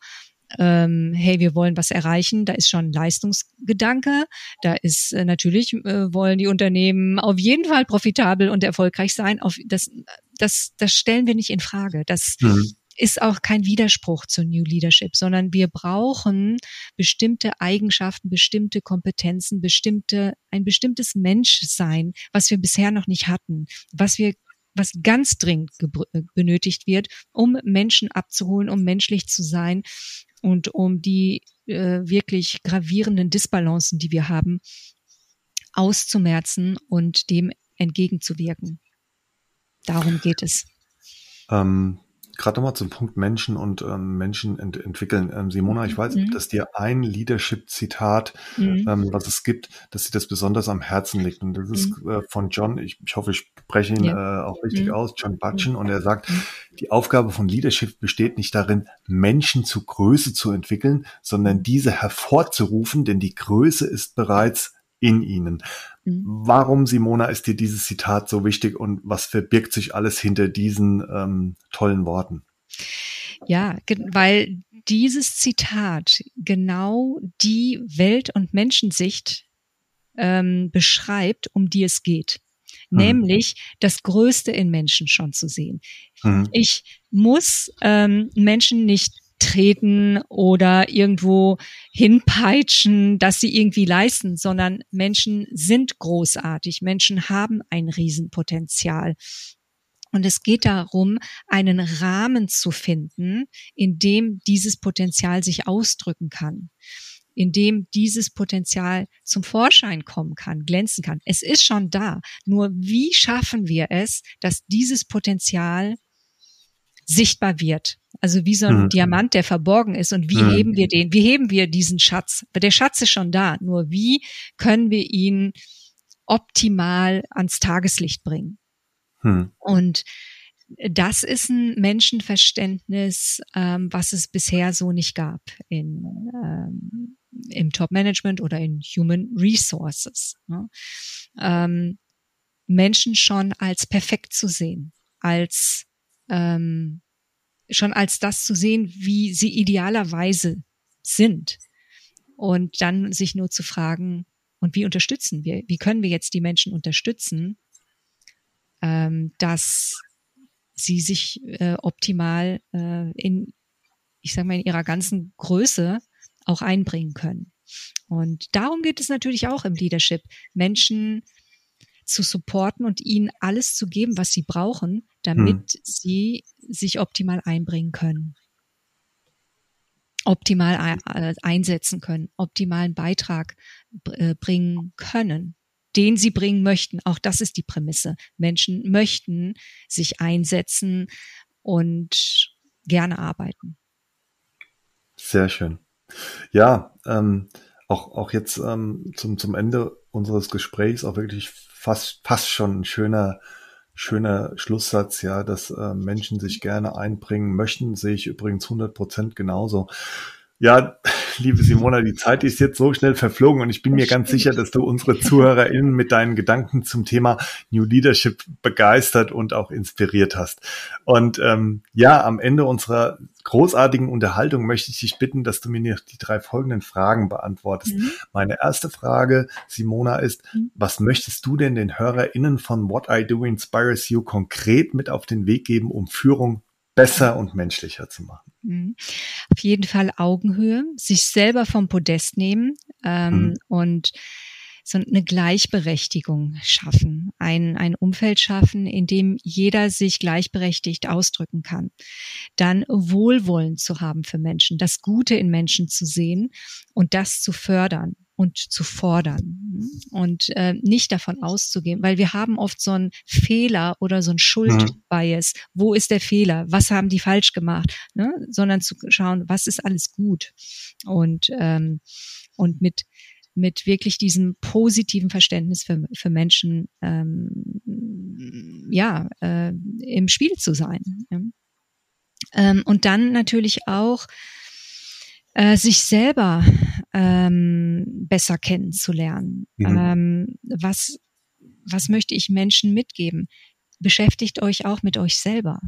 ähm, hey, wir wollen was erreichen, da ist schon Leistungsgedanke, da ist äh, natürlich äh, wollen die Unternehmen auf jeden Fall profitabel und erfolgreich sein. Auf das, das, das stellen wir nicht in Frage. Das mhm. ist auch kein Widerspruch zu New Leadership, sondern wir brauchen bestimmte Eigenschaften, bestimmte Kompetenzen, bestimmte ein bestimmtes Menschsein, was wir bisher noch nicht hatten, was wir was ganz dringend äh, benötigt wird, um Menschen abzuholen, um menschlich zu sein und um die äh, wirklich gravierenden Disbalancen, die wir haben, auszumerzen und dem entgegenzuwirken. Darum geht es. Ähm, gerade nochmal zum Punkt Menschen und ähm, Menschen ent entwickeln. Ähm, Simona, ich weiß, mhm. dass dir ein Leadership-Zitat, mhm. ähm, was es gibt, dass dir das besonders am Herzen liegt. Und das ist mhm. äh, von John, ich, ich hoffe, ich spreche ihn ja. äh, auch richtig mhm. aus, John Butchen, und er sagt, mhm. die Aufgabe von Leadership besteht nicht darin, Menschen zu Größe zu entwickeln, sondern diese hervorzurufen, denn die Größe ist bereits in ihnen. Mhm. Warum, Simona, ist dir dieses Zitat so wichtig und was verbirgt sich alles hinter diesen ähm, tollen Worten? Ja, weil dieses Zitat genau die Welt- und Menschensicht ähm, beschreibt, um die es geht. Mhm. Nämlich das Größte in Menschen schon zu sehen. Mhm. Ich muss ähm, Menschen nicht treten oder irgendwo hinpeitschen, dass sie irgendwie leisten, sondern Menschen sind großartig. Menschen haben ein Riesenpotenzial. Und es geht darum, einen Rahmen zu finden, in dem dieses Potenzial sich ausdrücken kann, in dem dieses Potenzial zum Vorschein kommen kann, glänzen kann. Es ist schon da. Nur wie schaffen wir es, dass dieses Potenzial sichtbar wird? Also wie so ein mhm. Diamant, der verborgen ist. Und wie mhm. heben wir den? Wie heben wir diesen Schatz? Der Schatz ist schon da. Nur wie können wir ihn optimal ans Tageslicht bringen? Mhm. Und das ist ein Menschenverständnis, ähm, was es bisher so nicht gab in, ähm, im Top-Management oder in Human Resources. Ne? Ähm, Menschen schon als perfekt zu sehen, als ähm, schon als das zu sehen, wie sie idealerweise sind. Und dann sich nur zu fragen, und wie unterstützen wir? Wie können wir jetzt die Menschen unterstützen, ähm, dass sie sich äh, optimal äh, in, ich sage mal, in ihrer ganzen Größe auch einbringen können. Und darum geht es natürlich auch im Leadership, Menschen zu supporten und ihnen alles zu geben, was sie brauchen, damit hm. sie sich optimal einbringen können, optimal äh, einsetzen können, optimalen Beitrag äh, bringen können, den sie bringen möchten. Auch das ist die Prämisse. Menschen möchten sich einsetzen und gerne arbeiten. Sehr schön. Ja, ähm, auch, auch jetzt ähm, zum, zum Ende unseres Gesprächs auch wirklich fast, fast schon ein schöner, schöner Schlusssatz, ja, dass äh, Menschen sich gerne einbringen möchten, sehe ich übrigens 100 Prozent genauso. Ja, liebe Simona, die Zeit ist jetzt so schnell verflogen und ich bin mir ganz sicher, dass du unsere ZuhörerInnen mit deinen Gedanken zum Thema New Leadership begeistert und auch inspiriert hast. Und ähm, ja, am Ende unserer großartigen Unterhaltung möchte ich dich bitten, dass du mir die drei folgenden Fragen beantwortest. Mhm. Meine erste Frage, Simona, ist, mhm. was möchtest du denn den HörerInnen von What I Do Inspires You konkret mit auf den Weg geben, um Führung besser und menschlicher zu machen. Mhm. Auf jeden Fall Augenhöhe, sich selber vom Podest nehmen ähm, mhm. und so eine Gleichberechtigung schaffen, ein, ein Umfeld schaffen, in dem jeder sich gleichberechtigt ausdrücken kann. Dann Wohlwollen zu haben für Menschen, das Gute in Menschen zu sehen und das zu fördern und zu fordern und äh, nicht davon auszugehen, weil wir haben oft so einen Fehler oder so ein Schuldbias. Mhm. Wo ist der Fehler? Was haben die falsch gemacht? Ne? Sondern zu schauen, was ist alles gut und ähm, und mit mit wirklich diesem positiven Verständnis für, für Menschen ähm, ja äh, im Spiel zu sein. Ja. Ähm, und dann natürlich auch äh, sich selber ähm, besser kennenzulernen. Mhm. Ähm, was, was möchte ich Menschen mitgeben? Beschäftigt euch auch mit euch selber.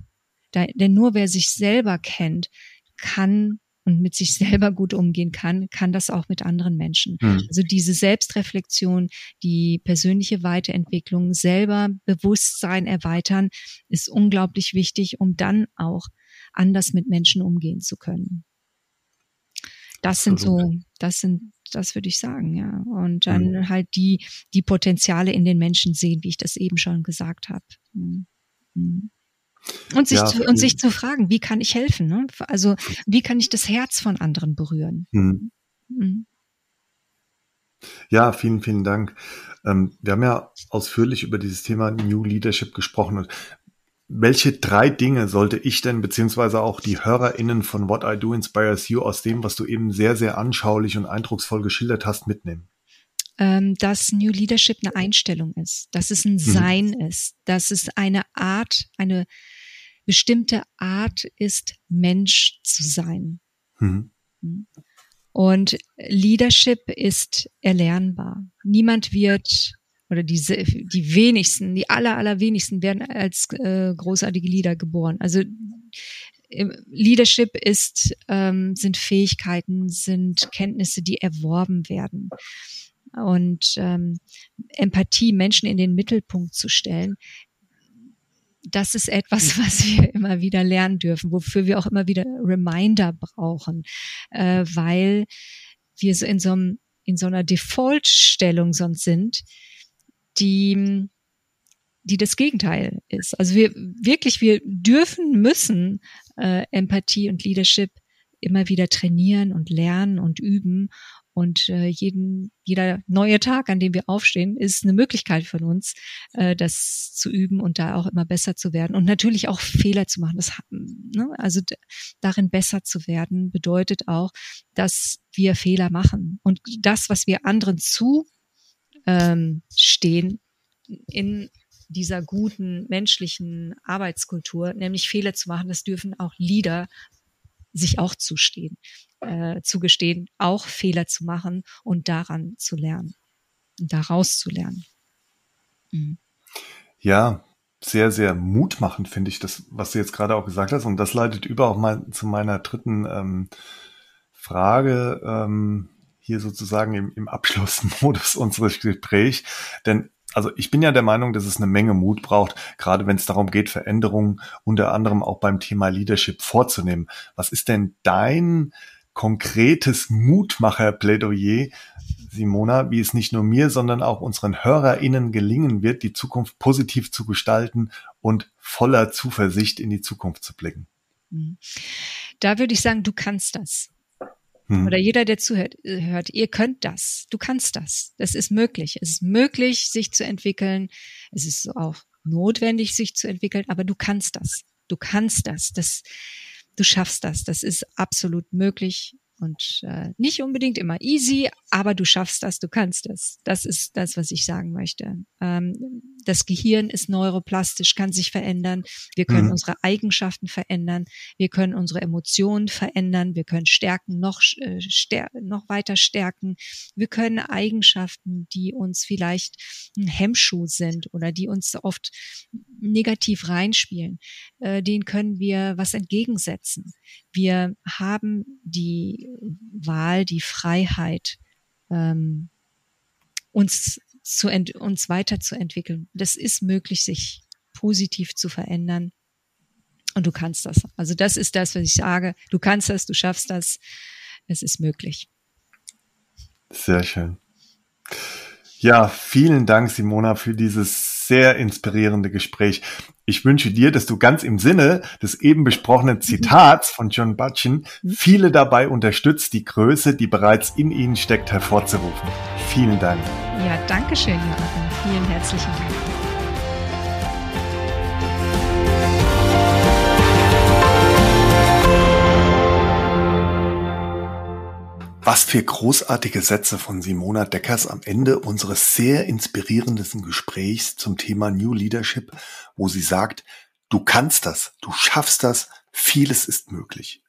Da, denn nur wer sich selber kennt, kann und mit sich selber gut umgehen kann, kann das auch mit anderen Menschen. Mhm. Also diese Selbstreflexion, die persönliche Weiterentwicklung, selber Bewusstsein erweitern, ist unglaublich wichtig, um dann auch anders mit Menschen umgehen zu können. Das sind so, das sind, das würde ich sagen, ja. Und dann mhm. halt die, die Potenziale in den Menschen sehen, wie ich das eben schon gesagt habe. Mhm. mhm. Und sich, ja, zu, und sich zu fragen, wie kann ich helfen? Ne? Also wie kann ich das Herz von anderen berühren? Mhm. Mhm. Ja, vielen, vielen Dank. Ähm, wir haben ja ausführlich über dieses Thema New Leadership gesprochen. Welche drei Dinge sollte ich denn, beziehungsweise auch die HörerInnen von What I Do Inspires You aus dem, was du eben sehr, sehr anschaulich und eindrucksvoll geschildert hast, mitnehmen? ähm, dass New Leadership eine Einstellung ist, dass es ein mhm. Sein ist, dass es eine Art, eine bestimmte Art ist, Mensch zu sein. Mhm. mhm. Und Leadership ist erlernbar. Niemand wird oder diese, die wenigsten, die aller, aller wenigsten werden als äh, großartige Leader geboren. Also Leadership ist, ähm, sind Fähigkeiten, sind Kenntnisse, die erworben werden. Und ähm, Empathie, Menschen in den Mittelpunkt zu stellen, das ist etwas, was wir immer wieder lernen dürfen, wofür wir auch immer wieder Reminder brauchen, äh, weil wir so in so, einem, in so einer Default-Stellung sonst sind, die, die das Gegenteil ist. Also wir wirklich, wir dürfen, müssen äh, Empathie und Leadership immer wieder trainieren und lernen und üben und äh, jeden, jeder neue Tag, an dem wir aufstehen, ist eine Möglichkeit von uns, äh, das zu üben und da auch immer besser zu werden und natürlich auch Fehler zu machen. Das, ne, also darin besser zu werden bedeutet auch, dass wir Fehler machen und das, was wir anderen zu ähm, stehen in dieser guten menschlichen Arbeitskultur, nämlich Fehler zu machen, das dürfen auch Leader sich auch zustehen äh, zugestehen, auch Fehler zu machen und daran zu lernen daraus zu lernen. Mhm. Ja, sehr, sehr mutmachend finde ich das, was du jetzt gerade auch gesagt hast. Und das leitet über auch mal zu meiner dritten ähm, Frage ähm, hier sozusagen im, im Abschlussmodus unseres Gesprächs. Denn also ich bin ja der Meinung, dass es eine Menge Mut braucht, gerade wenn es darum geht, Veränderungen unter anderem auch beim Thema Leadership vorzunehmen. Was ist denn dein konkretes Mutmacher-Plädoyer, Simona, wie es nicht nur mir, sondern auch unseren HörerInnen gelingen wird, die Zukunft positiv zu gestalten und voller Zuversicht in die Zukunft zu blicken. Da würde ich sagen, du kannst das. Hm. Oder jeder, der zuhört, hört, ihr könnt das. Du kannst das. Das ist möglich. Es ist möglich, sich zu entwickeln. Es ist auch notwendig, sich zu entwickeln, aber du kannst das. Du kannst das. Das, du schaffst das. Das ist absolut möglich und äh, nicht unbedingt immer easy, aber du schaffst das, du kannst das. Das ist das, was ich sagen möchte. Ähm, das Gehirn ist neuroplastisch, kann sich verändern. Wir können mhm. unsere Eigenschaften verändern. Wir können unsere Emotionen verändern. Wir können Stärken noch, äh, stär noch weiter stärken. Wir können Eigenschaften, die uns vielleicht ein Hemmschuh sind oder die uns oft negativ reinspielen, äh, denen können wir was entgegensetzen. Wir haben die Wahl, die Freiheit, ähm, uns zu ent uns weiterzuentwickeln. Das ist möglich, sich positiv zu verändern. Und du kannst das. Also das ist das, was ich sage. Du kannst das, du schaffst das. Es ist möglich. Sehr schön. Ja, vielen Dank, Simona, für dieses sehr inspirierende Gespräch. Ich wünsche dir, dass du ganz im Sinne des eben besprochenen mhm. Zitats von John Butchin mhm. viele dabei unterstützt, die Größe, die bereits in ihnen steckt, hervorzurufen. Vielen Dank. Ja, danke schön, Joachim. Vielen herzlichen Dank. Was für großartige Sätze von Simona Deckers am Ende unseres sehr inspirierenden Gesprächs zum Thema New Leadership, wo sie sagt, du kannst das, du schaffst das, vieles ist möglich.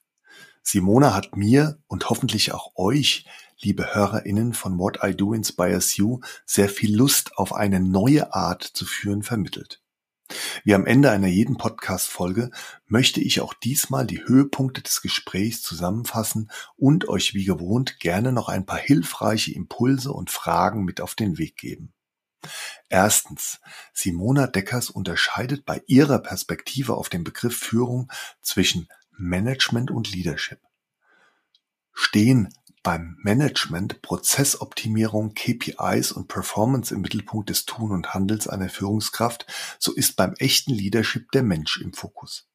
Simona hat mir und hoffentlich auch euch, liebe HörerInnen von What I Do Inspires You, sehr viel Lust auf eine neue Art zu führen vermittelt. Wie am Ende einer jeden Podcast-Folge möchte ich auch diesmal die Höhepunkte des Gesprächs zusammenfassen und euch wie gewohnt gerne noch ein paar hilfreiche Impulse und Fragen mit auf den Weg geben. Erstens. Simona Deckers unterscheidet bei ihrer Perspektive auf den Begriff Führung zwischen Management und Leadership. Stehen beim Management Prozessoptimierung, KPIs und Performance im Mittelpunkt des Tun und Handels einer Führungskraft, so ist beim echten Leadership der Mensch im Fokus.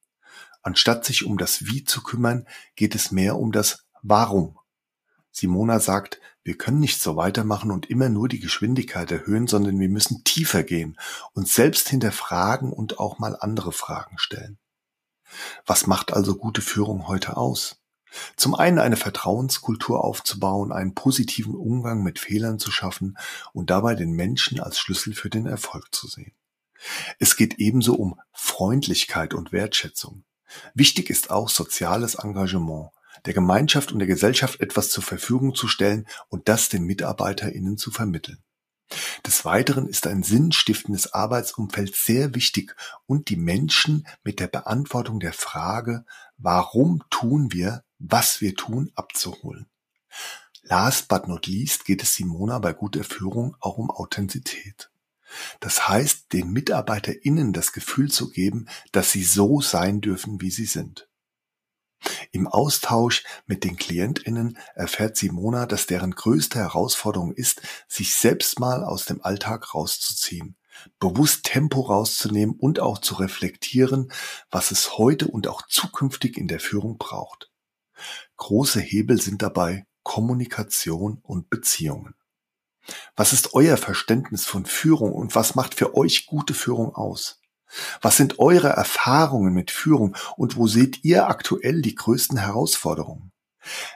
Anstatt sich um das Wie zu kümmern, geht es mehr um das Warum. Simona sagt, wir können nicht so weitermachen und immer nur die Geschwindigkeit erhöhen, sondern wir müssen tiefer gehen, uns selbst hinterfragen und auch mal andere Fragen stellen. Was macht also gute Führung heute aus? Zum einen eine Vertrauenskultur aufzubauen, einen positiven Umgang mit Fehlern zu schaffen und dabei den Menschen als Schlüssel für den Erfolg zu sehen. Es geht ebenso um Freundlichkeit und Wertschätzung. Wichtig ist auch soziales Engagement. der Gemeinschaft und der Gesellschaft etwas zur Verfügung zu stellen und das den MitarbeiterInnen zu vermitteln. Des Weiteren ist ein sinnstiftendes Arbeitsumfeld sehr wichtig und die Menschen mit der Beantwortung der Frage, warum tun wir, was wir tun, abzuholen. Last but not least geht es Simona bei guter Führung auch um Authentizität. Das heißt, den MitarbeiterInnen das Gefühl zu geben, dass sie so sein dürfen, wie sie sind. Im Austausch mit den KlientInnen erfährt Simona, dass deren größte Herausforderung ist, sich selbst mal aus dem Alltag rauszuziehen, bewusst Tempo rauszunehmen und auch zu reflektieren, was es heute und auch zukünftig in der Führung braucht. Große Hebel sind dabei Kommunikation und Beziehungen. Was ist euer Verständnis von Führung und was macht für euch gute Führung aus? Was sind eure Erfahrungen mit Führung und wo seht ihr aktuell die größten Herausforderungen?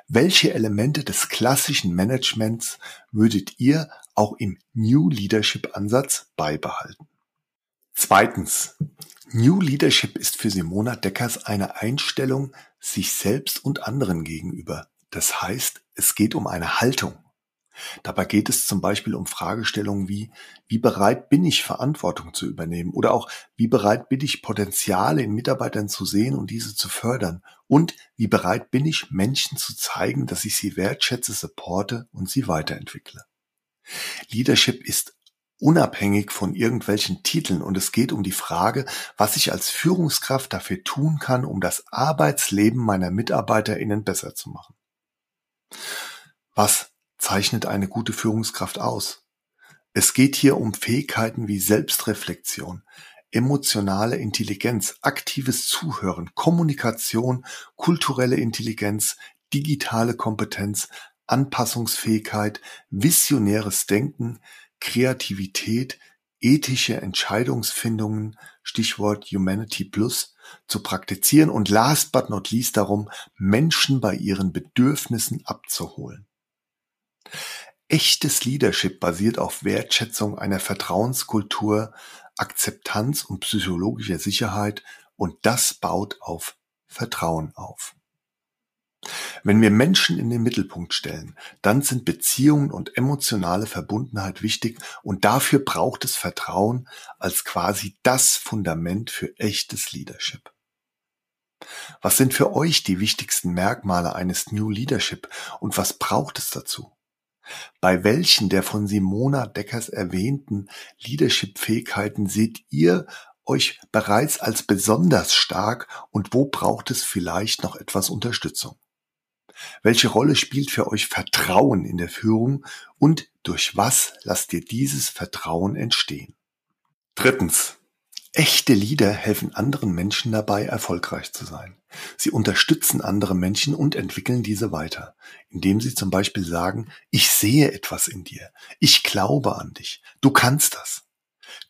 Welche Elemente des klassischen Managements würdet ihr auch im New Leadership Ansatz beibehalten? Zweitens. New Leadership ist für Simona Deckers eine Einstellung sich selbst und anderen gegenüber. Das heißt, es geht um eine Haltung. Dabei geht es zum Beispiel um Fragestellungen wie, wie bereit bin ich, Verantwortung zu übernehmen? Oder auch, wie bereit bin ich, Potenziale in Mitarbeitern zu sehen und diese zu fördern? Und wie bereit bin ich, Menschen zu zeigen, dass ich sie wertschätze, supporte und sie weiterentwickle? Leadership ist unabhängig von irgendwelchen Titeln und es geht um die Frage, was ich als Führungskraft dafür tun kann, um das Arbeitsleben meiner MitarbeiterInnen besser zu machen. Was zeichnet eine gute Führungskraft aus? Es geht hier um Fähigkeiten wie Selbstreflexion, emotionale Intelligenz, aktives Zuhören, Kommunikation, kulturelle Intelligenz, digitale Kompetenz, Anpassungsfähigkeit, visionäres Denken, Kreativität, ethische Entscheidungsfindungen, Stichwort Humanity Plus, zu praktizieren und last but not least darum, Menschen bei ihren Bedürfnissen abzuholen. Echtes Leadership basiert auf Wertschätzung einer Vertrauenskultur, Akzeptanz und psychologischer Sicherheit und das baut auf Vertrauen auf. Wenn wir Menschen in den Mittelpunkt stellen, dann sind Beziehungen und emotionale Verbundenheit wichtig und dafür braucht es Vertrauen als quasi das Fundament für echtes Leadership. Was sind für euch die wichtigsten Merkmale eines New Leadership und was braucht es dazu? Bei welchen der von Simona Deckers erwähnten Leadership-Fähigkeiten seht ihr euch bereits als besonders stark und wo braucht es vielleicht noch etwas Unterstützung? Welche Rolle spielt für euch Vertrauen in der Führung und durch was lasst ihr dieses Vertrauen entstehen? Drittens. Echte Leader helfen anderen Menschen dabei, erfolgreich zu sein. Sie unterstützen andere Menschen und entwickeln diese weiter, indem sie zum Beispiel sagen, ich sehe etwas in dir, ich glaube an dich, du kannst das.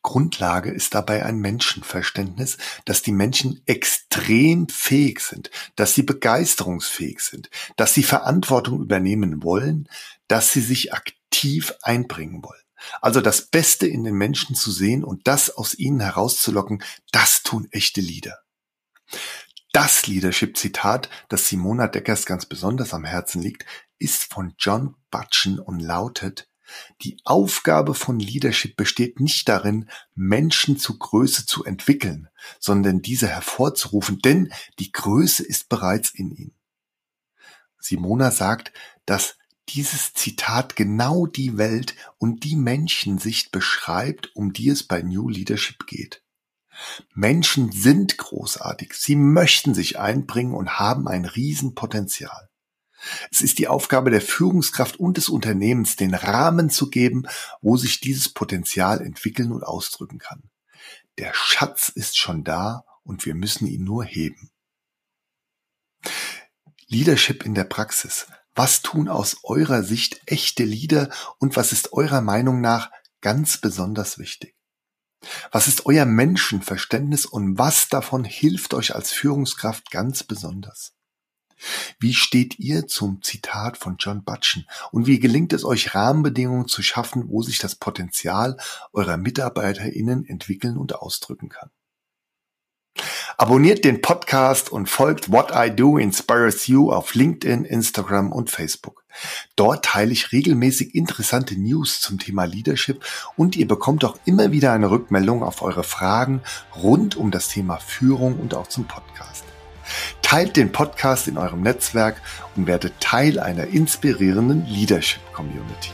Grundlage ist dabei ein Menschenverständnis, dass die Menschen extrem fähig sind, dass sie begeisterungsfähig sind, dass sie Verantwortung übernehmen wollen, dass sie sich aktiv einbringen wollen. Also das Beste in den Menschen zu sehen und das aus ihnen herauszulocken, das tun echte Leader. Das Leadership-Zitat, das Simona Deckers ganz besonders am Herzen liegt, ist von John Butchen und lautet, die Aufgabe von Leadership besteht nicht darin, Menschen zu Größe zu entwickeln, sondern diese hervorzurufen, denn die Größe ist bereits in ihnen. Simona sagt, dass dieses Zitat genau die Welt und die Menschensicht beschreibt, um die es bei New Leadership geht. Menschen sind großartig, sie möchten sich einbringen und haben ein Riesenpotenzial. Es ist die Aufgabe der Führungskraft und des Unternehmens, den Rahmen zu geben, wo sich dieses Potenzial entwickeln und ausdrücken kann. Der Schatz ist schon da und wir müssen ihn nur heben. Leadership in der Praxis. Was tun aus eurer Sicht echte Leader und was ist eurer Meinung nach ganz besonders wichtig? Was ist euer Menschenverständnis und was davon hilft euch als Führungskraft ganz besonders? Wie steht ihr zum Zitat von John Butchen und wie gelingt es euch Rahmenbedingungen zu schaffen, wo sich das Potenzial eurer MitarbeiterInnen entwickeln und ausdrücken kann? Abonniert den Podcast und folgt What I Do Inspires You auf LinkedIn, Instagram und Facebook. Dort teile ich regelmäßig interessante News zum Thema Leadership und ihr bekommt auch immer wieder eine Rückmeldung auf eure Fragen rund um das Thema Führung und auch zum Podcast. Teilt den Podcast in eurem Netzwerk und werdet Teil einer inspirierenden Leadership Community.